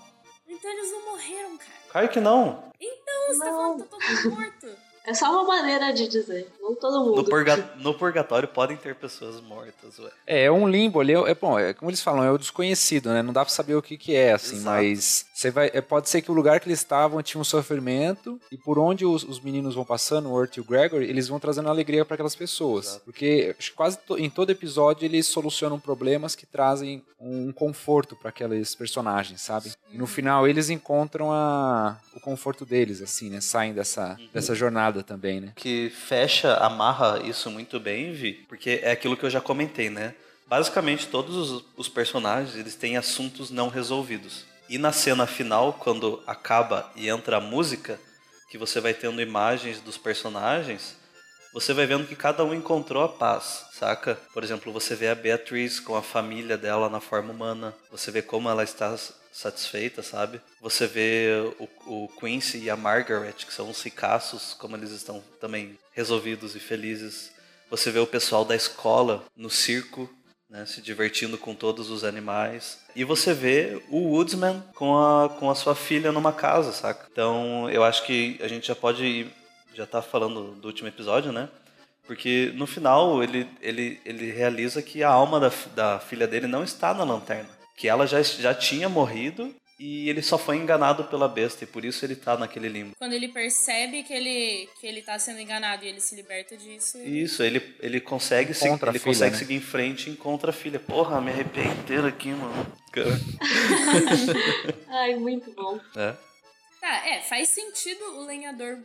Então eles não morreram, cara. Claro que não. Então, você tá Não. falando que tá todo mundo morto. É só uma maneira de dizer, não todo mundo. No, purga, no purgatório podem ter pessoas mortas, ué. É, é um limbo ali, é, é bom, é como eles falam, é o desconhecido, né? Não dá pra saber o que que é, assim, Exato. mas você vai, é, pode ser que o lugar que eles estavam tinha um sofrimento e por onde os, os meninos vão passando, o Urt e o Gregory, eles vão trazendo alegria pra aquelas pessoas. Exato. Porque acho que quase to- em todo episódio eles solucionam problemas que trazem um conforto pra aqueles personagens, sabe? E no final eles encontram a, o conforto deles, assim, né? Saem dessa, dessa jornada também, né? que fecha, amarra isso muito bem, Vi, porque é aquilo que eu já comentei, né? Basicamente, todos os, os personagens, eles têm assuntos não resolvidos. E na cena final, quando acaba e entra a música, que você vai tendo imagens dos personagens, você vai vendo que cada um encontrou a paz, saca? Por exemplo, você vê a Beatriz com a família dela na forma humana, você vê como ela está satisfeita, sabe? Você vê o, o Quincy e a Margaret, que são os ricaços, como eles estão também resolvidos e felizes. Você vê o pessoal da escola no circo, né, se divertindo com todos os animais. E você vê o Woodsman com a, com a sua filha numa casa, saca? Então eu acho que a gente já pode ir, já tá falando do último episódio, né? Porque no final ele, ele, ele realiza que a alma da, da filha dele não está na lanterna. Que ela já, já tinha morrido e ele só foi enganado pela besta e por isso ele tá naquele limbo. Quando ele percebe que ele, que ele tá sendo enganado e ele se liberta disso. Ele... Isso, ele, ele consegue, se, ele filha, consegue né? seguir em frente e encontra a filha. Porra, me arrepiei inteiro aqui, mano. Ai, muito bom. É. Tá, é, faz sentido o lenhador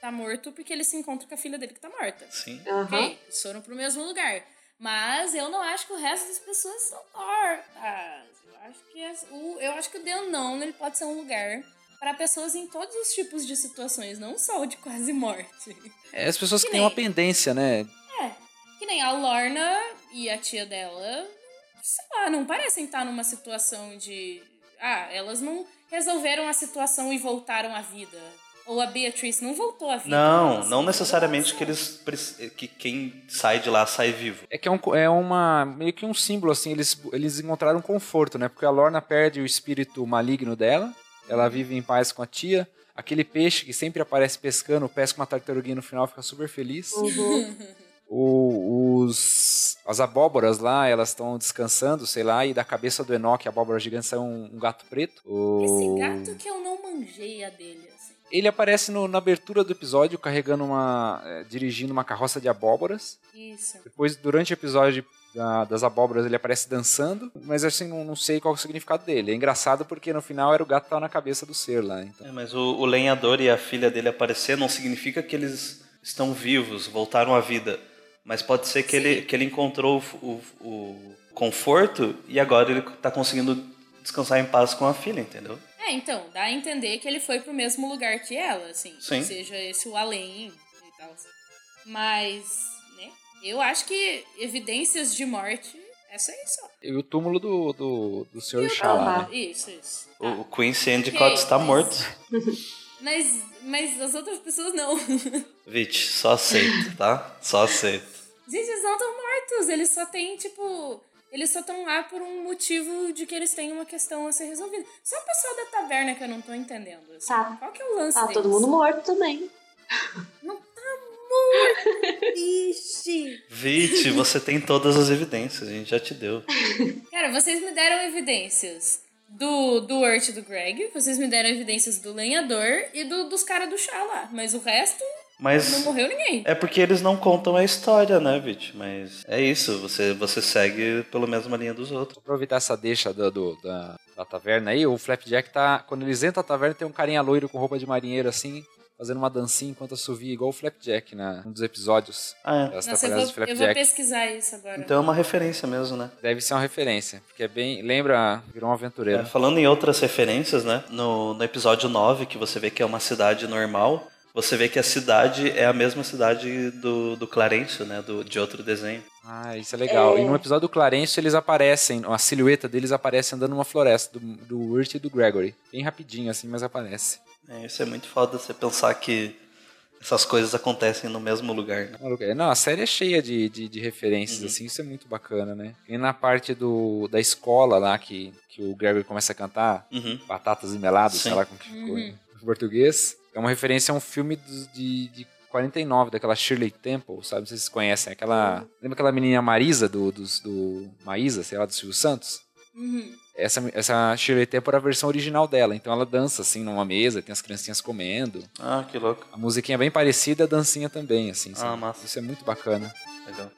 tá morto porque ele se encontra com a filha dele que tá morta. Sim. Uhum. Ok, eles foram pro mesmo lugar. Mas eu não acho que o resto das pessoas são mortas acho que é, o, eu acho que o Unknown ele pode ser um lugar para pessoas em todos os tipos de situações, não só o de quase morte. É, as pessoas que, que têm uma pendência, né? É. Que nem a Lorna e a tia dela, sei lá, não parecem estar numa situação de. Ah, elas não resolveram a situação e voltaram à vida. Ou a Beatrice não voltou à vida. Não, não necessariamente que eles que quem sai de lá sai vivo. É que é, um, é uma meio que um símbolo assim, eles eles encontraram conforto, né? Porque a Lorna perde o espírito maligno dela, ela vive em paz com a tia. Aquele peixe que sempre aparece pescando, pesca uma tartaruguinha no final, fica super feliz. Uhum. O, os, as abóboras lá, elas estão descansando, sei lá, e da cabeça do Enoch, a abóbora gigante, sai um, um gato preto. O... Esse gato que eu não manjei a dele. Ele aparece no, na abertura do episódio carregando uma. É, dirigindo uma carroça de abóboras. Isso. Depois, durante o episódio da, das abóboras, ele aparece dançando, mas assim, não, não, sei qual é o significado dele. É engraçado porque no final era o gato que tava na cabeça do ser lá. Então. É, mas o, o lenhador e a filha dele aparecer não significa que eles estão vivos, voltaram à vida. Mas pode ser que, ele, que ele encontrou o, o, o conforto e agora ele está conseguindo descansar em paz com a filha, entendeu? É, então, dá a entender que ele foi pro mesmo lugar que ela, assim. Sim. Seja esse o além e tal. Mas, né? Eu acho que evidências de morte, essa aí só. E o túmulo do, do, do Sr. Shala, né? Isso, isso. Tá. O Quincy Endicott okay, está mas... morto. Mas, mas as outras pessoas não. Vit, só aceito, tá? Só aceito. Gente, eles não estão mortos. Eles só têm, tipo eles só estão lá por um motivo de que eles têm uma questão a ser resolvida. Só o pessoal da taverna que eu não tô entendendo. Assim. Tá. Qual que é o lance Tá deles? todo mundo morto também. Não tá morto, Vixe! Vite, você tem todas as evidências, a gente já te deu. Cara, vocês me deram evidências do, do Urt e do Greg, vocês me deram evidências do lenhador e do, dos caras do chá lá. Mas o resto mas não morreu ninguém. É porque eles não contam a história, né, Vit? Mas é isso, você, você segue pela mesma linha dos outros. Vou aproveitar essa deixa do, do da, da, taverna aí, o Flapjack tá. Quando eles entram na taverna, tem um carinha loiro com roupa de marinheiro assim. Fazendo uma dancinha enquanto assovia, igual o Flapjack na um dos episódios. Ah, é. Nossa, eu vou, eu vou pesquisar isso agora. Então é uma referência mesmo, né? Deve ser uma referência, porque é bem. Lembra, virou um aventureiro. É, falando em outras referências, né? No, no episódio 9, que você vê que é uma cidade normal, você vê que a cidade é a mesma cidade do, do Clarencio, né? Do, de outro desenho. Ah, isso é legal. É... E no episódio do Clarencio eles aparecem, a silhueta deles aparece andando numa floresta, do, do Urt e do Gregory. Bem rapidinho assim, mas aparece. É, isso é muito foda você pensar que essas coisas acontecem no mesmo lugar. Né? Não, a série é cheia de, de, de referências, uhum. assim, isso é muito bacana, né? E na parte do, da escola lá, que, que o Gregory começa a cantar, uhum. Batatas e Melados, sei lá como que ficou uhum. em português. É uma referência a um filme de, de 49, daquela Shirley Temple, sabe? Não sei se vocês conhecem. Aquela. Lembra aquela menina Marisa do, do, do Maísa, sei lá, do Silvio Santos? Uhum. Essa, essa Shirley Temple era a versão original dela. Então ela dança assim numa mesa, tem as criancinhas comendo. Ah, que louco. A musiquinha é bem parecida, a dancinha também, assim. Ah, massa. Isso é muito bacana. Legal.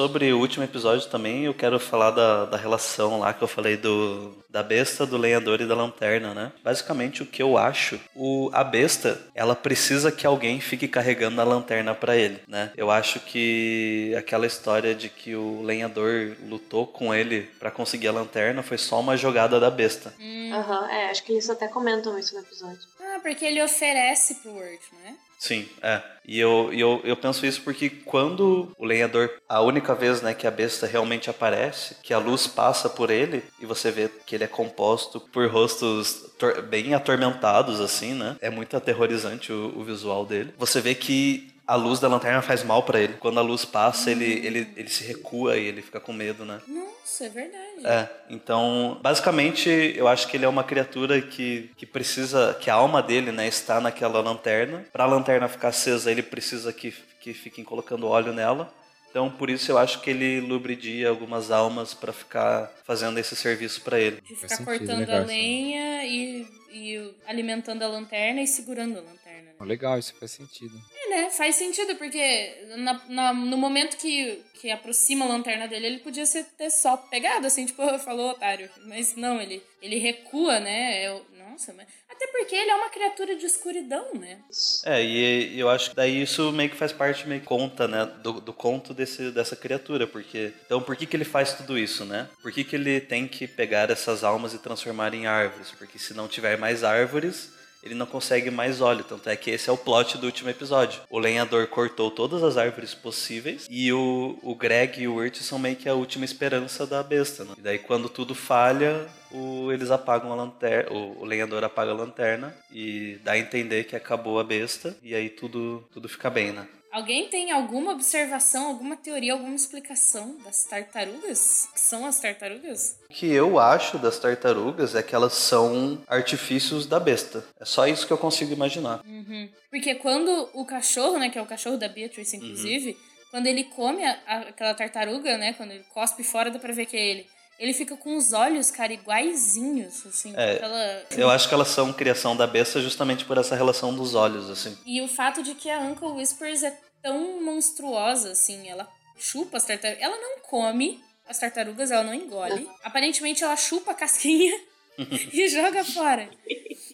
Sobre o último episódio também, eu quero falar da, da relação lá que eu falei do da besta, do lenhador e da lanterna, né? Basicamente o que eu acho, o, a besta, ela precisa que alguém fique carregando a lanterna para ele, né? Eu acho que aquela história de que o lenhador lutou com ele para conseguir a lanterna foi só uma jogada da besta. Aham, uhum, é, acho que eles até comentam isso no episódio. Ah, porque ele oferece pro Wirt, não é? Sim, é. E eu, eu, eu penso isso porque quando o lenhador, a única vez né, que a besta realmente aparece, que a luz passa por ele e você vê que ele é composto por rostos bem atormentados, assim, né? É muito aterrorizante o, o visual dele. Você vê que a luz da lanterna faz mal para ele. Quando a luz passa, ele, ele, ele se recua e ele fica com medo, né? Nossa, é verdade. É, então, basicamente, eu acho que ele é uma criatura que, que precisa, que a alma dele, né, está naquela lanterna. Para a lanterna ficar acesa, ele precisa que, que fiquem colocando óleo nela. Então, por isso eu acho que ele lubridia algumas almas para ficar fazendo esse serviço para ele. De ficar cortando a lenha e, e alimentando a lanterna e segurando a lanterna. Legal, isso faz sentido. É, né? Faz sentido, porque na, na, no momento que, que aproxima a lanterna dele, ele podia ser, ter só pegado, assim, tipo, falou, otário. Mas não, ele, ele recua, né? Eu, nossa, mas. Até porque ele é uma criatura de escuridão, né? É, e, e eu acho que daí isso meio que faz parte, meio conta, né? Do, do conto desse, dessa criatura, porque. Então, por que, que ele faz tudo isso, né? Por que, que ele tem que pegar essas almas e transformar em árvores? Porque se não tiver mais árvores ele não consegue mais óleo. Tanto é que esse é o plot do último episódio. O lenhador cortou todas as árvores possíveis e o, o Greg e o Urt são meio que a última esperança da besta. Né? E daí, quando tudo falha, o, eles apagam a lanterna, o, o, lenhador apaga a lanterna e dá a entender que acabou a besta. E aí tudo, tudo fica bem, né? Alguém tem alguma observação, alguma teoria, alguma explicação das tartarugas? O que são as tartarugas? O que eu acho das tartarugas é que elas são artifícios da besta. É só isso que eu consigo imaginar. Uhum. Porque quando o cachorro, né, que é o cachorro da Beatrice, inclusive, uhum. quando ele come a, a, aquela tartaruga, né, quando ele cospe fora, dá pra ver que é ele ele fica com os olhos, cara, iguaizinhos, assim. É, aquela... Eu acho que elas são criação da besta justamente por essa relação dos olhos, assim. E o fato de que a Uncle Whispers é tão monstruosa, assim, ela chupa as tartarugas. Ela não come as tartarugas, ela não engole. Aparentemente ela chupa a casquinha e joga fora.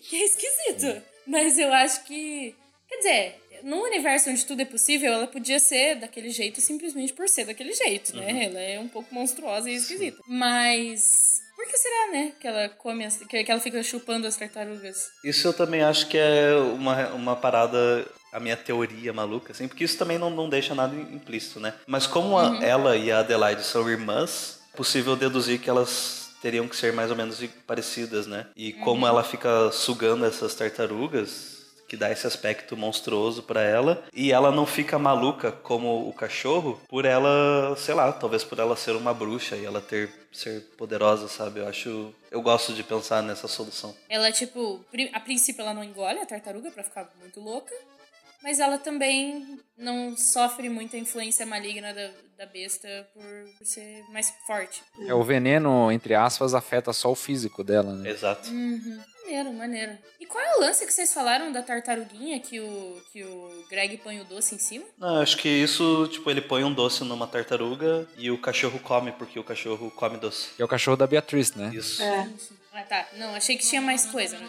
Que é esquisito. Mas eu acho que. Quer dizer, no universo onde tudo é possível, ela podia ser daquele jeito simplesmente por ser daquele jeito, né? Uhum. Ela é um pouco monstruosa e esquisita. Mas. Por que será, né? Que ela come as, que, ela fica chupando as tartarugas? Isso eu também acho que é uma, uma parada a minha teoria maluca, assim, porque isso também não, não deixa nada implícito, né? Mas como a, uhum. ela e a Adelaide são irmãs, é possível deduzir que elas teriam que ser mais ou menos parecidas, né? E como uhum. ela fica sugando essas tartarugas, que dá esse aspecto monstruoso para ela. E ela não fica maluca como o cachorro por ela, sei lá, talvez por ela ser uma bruxa e ela ter ser poderosa, sabe? Eu acho, eu gosto de pensar nessa solução. Ela tipo, a princípio ela não engole a tartaruga para ficar muito louca mas ela também não sofre muita influência maligna da, da besta por, por, ser mais forte. É, o veneno, entre aspas, afeta só o físico dela, né? Exato. Uhum. Maneiro, maneiro. E qual é o lance que vocês falaram da tartaruguinha que o, que o Greg põe o doce em cima? Não, acho que isso, tipo, ele põe um doce numa tartaruga e o cachorro come, porque o cachorro come doce. E é o cachorro da Beatriz, né? Isso. É. Ah, tá. Não, achei que tinha mais coisa, né?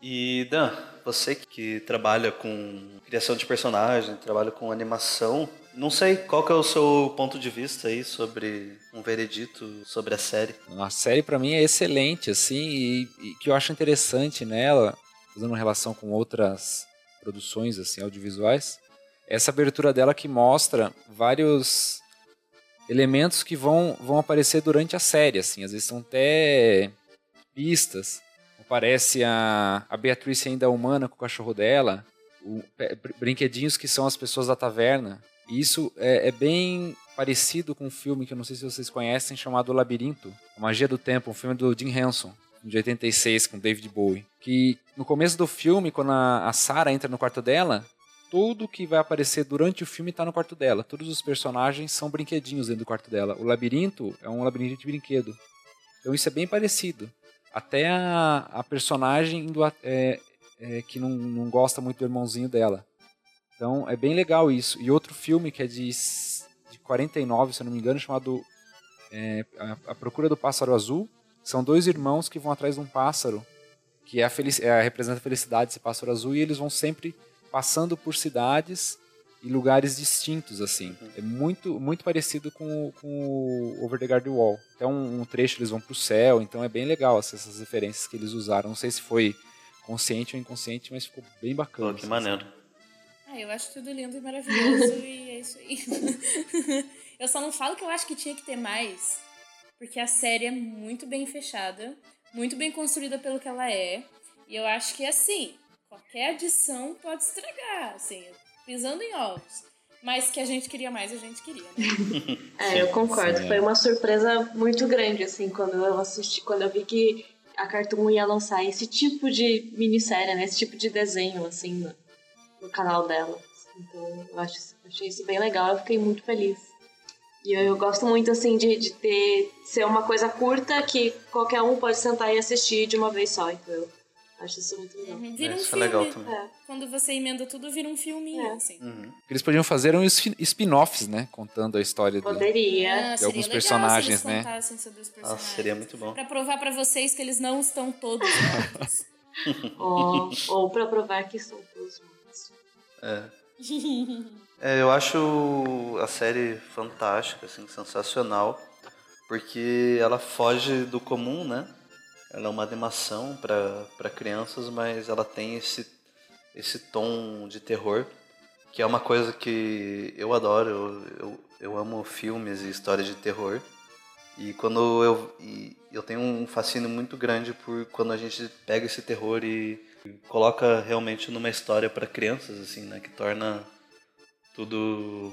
E Dan, você que trabalha com criação de personagem, trabalha com animação, não sei qual que é o seu ponto de vista aí sobre um veredito sobre a série. A série para mim é excelente, assim, e, e que eu acho interessante nela, fazendo relação com outras produções assim audiovisuais, essa abertura dela que mostra vários elementos que vão, vão aparecer durante a série, assim, às vezes são até pistas Aparece a, a Beatriz ainda humana com o cachorro dela, o, brinquedinhos que são as pessoas da taverna. E isso é, é, bem parecido com um filme que eu não sei se vocês conhecem, chamado Labirinto, A Magia do Tempo, um filme do Jim Henson, de 86, com David Bowie. Que no começo do filme, quando a, a Sarah entra no quarto dela, tudo que vai aparecer durante o filme está no quarto dela. Todos os personagens são brinquedinhos dentro do quarto dela. O labirinto é um labirinto de brinquedo. Então isso é bem parecido até a, a personagem a, é, é, que não, não gosta muito do irmãozinho dela. Então é bem legal isso. E outro filme que é de, de 49, se eu não me engano, chamado é, a, a, Procura do Pássaro Azul. São dois irmãos que vão atrás de um pássaro, que é a, é, representa a felicidade, esse pássaro azul, e eles vão sempre passando por cidades e lugares distintos, assim. Uhum. É muito, muito parecido com, com o Over the Garden Wall. Até um, um trecho eles vão pro céu, então é bem legal assim, essas referências que eles usaram. Não sei se foi consciente ou inconsciente, mas ficou bem bacana. Pô, que assim, maneiro. Ah, eu acho tudo lindo e maravilhoso e é isso aí. eu só não falo que eu acho que tinha que ter mais, porque a série é muito bem fechada, muito bem construída pelo que ela é, e eu acho que assim, qualquer adição pode estragar, assim, pisando em ovos. Mas que a gente queria mais, a gente queria, né? É, eu concordo. Foi uma surpresa muito grande, assim, quando eu assisti, quando eu vi que a Cartoon ia lançar esse tipo de minissérie, né? Esse tipo de desenho, assim, no, no canal dela. Então, eu acho, achei isso bem legal, eu fiquei muito feliz. E eu, eu gosto muito, assim, de, de ter ser uma coisa curta que qualquer um pode sentar e assistir de uma vez só, então eu acho isso muito legal. Vira É, um isso é filme. legal também. É. Quando você emenda tudo, vira um filminho, É. assim. Uhum. O que eles podiam fazer eram spin- spin-offs, né? Contando a história. Poderia. Ah, seria alguns legal personagens, se eles né? contassem sobre os personagens. Nossa, seria muito bom. Pra provar pra vocês que eles não estão todos mortos. ou, ou pra provar que são todos mortos. É. É, eu acho a série fantástica, assim, sensacional, porque ela foge do comum, né? Ela é uma animação para crianças, mas ela tem esse, esse tom de terror, que é uma coisa que eu adoro. Eu, eu, eu amo filmes e histórias de terror. E quando eu e eu tenho um fascínio muito grande por quando a gente pega esse terror e coloca realmente numa história para crianças assim, né, que torna tudo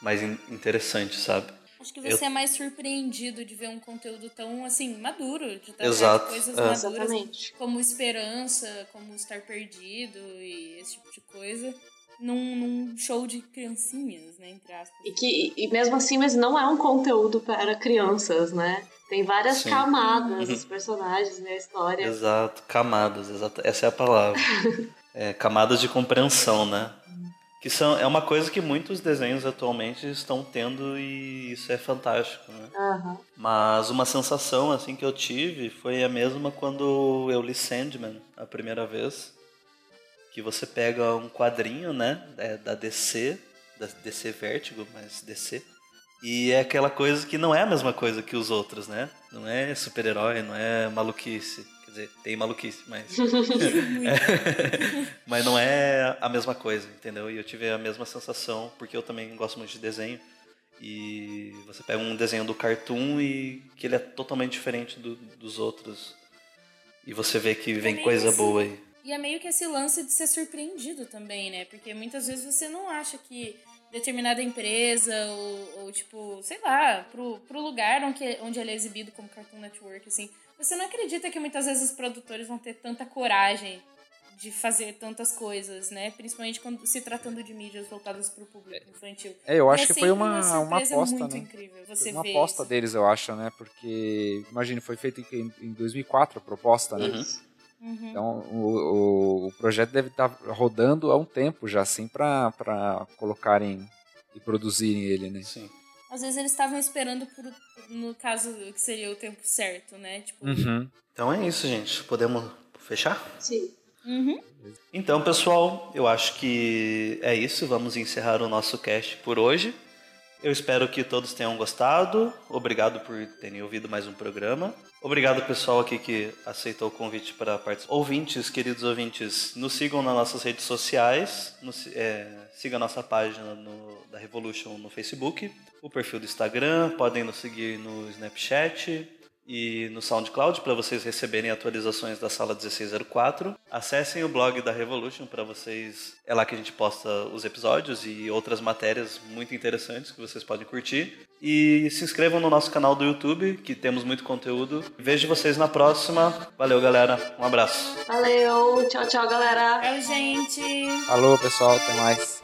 mais in- interessante, sabe? Acho que você é mais surpreendido de ver um conteúdo tão, assim, maduro, de tratar Exato, de coisas é. maduras, Exatamente. como esperança, como estar perdido e esse tipo de coisa, num, num show de criancinhas, né, entre aspas. E, que, e mesmo assim, mas não é um conteúdo para crianças, né? Tem várias Sim. camadas, Uhum. os personagens, né? A história. Exato, camadas, exato. Essa é a palavra. É, camadas de compreensão, né? Que são, é uma coisa que muitos desenhos atualmente estão tendo e isso é fantástico, né? Aham. Mas uma sensação assim que eu tive foi a mesma quando eu li Sandman a primeira vez. Que você pega um quadrinho, né, é, da DC, da DC Vertigo, mas DC. E é aquela coisa que não é a mesma coisa que os outros, né? Não é super-herói, não é maluquice. Dizer, tem maluquice, mas. É, mas não é a mesma coisa, entendeu? E eu tive a mesma sensação, porque eu também gosto muito de desenho. E você pega um desenho do cartoon e que ele é totalmente diferente do- dos outros. E você vê que vem meio coisa assim. boa aí. E é meio que esse lance de ser surpreendido também, né? Porque muitas vezes você não acha que determinada empresa ou, ou tipo, sei lá, pro, pro lugar onde, onde ele é exibido como Cartoon Network, assim, você não acredita que muitas vezes os produtores vão ter tanta coragem de fazer tantas coisas, né? Principalmente quando se tratando de mídias voltadas pro público infantil. É, eu acho é que foi uma, uma surpresa aposta, muito né? incrível você Foi uma aposta isso. deles, eu acho, né? Porque, imagina, foi feito em, em 2004 a proposta, né? Isso. Uhum. Então, o, o, o projeto deve estar rodando há um tempo já, assim, pra, pra colocarem e produzirem ele, né? Sim. Às vezes eles estavam esperando por, no caso que seria o tempo certo, né? Tipo, Uhum. Então é isso, gente. Podemos fechar? Sim. uhum. Então, pessoal, eu acho que é isso. Vamos encerrar o nosso cast por hoje. Eu espero que todos tenham gostado. Obrigado por terem ouvido mais um programa. Obrigado, pessoal, aqui que aceitou o convite para participar. Ouvintes, queridos ouvintes, nos sigam nas nossas redes sociais. Nos, é, siga a nossa página no- da Revolution no Facebook, o perfil do Instagram. Podem nos seguir no Snapchat e no SoundCloud para vocês receberem atualizações da sala 1604. Acessem o blog da Revolution para vocês. É lá que a gente posta os episódios e outras matérias muito interessantes que vocês podem curtir. E se inscrevam no nosso canal do YouTube, que temos muito conteúdo. Vejo vocês na próxima. Valeu, galera. Um abraço. Valeu. Tchau, tchau, galera. Tchau, gente! Alô, pessoal, até mais.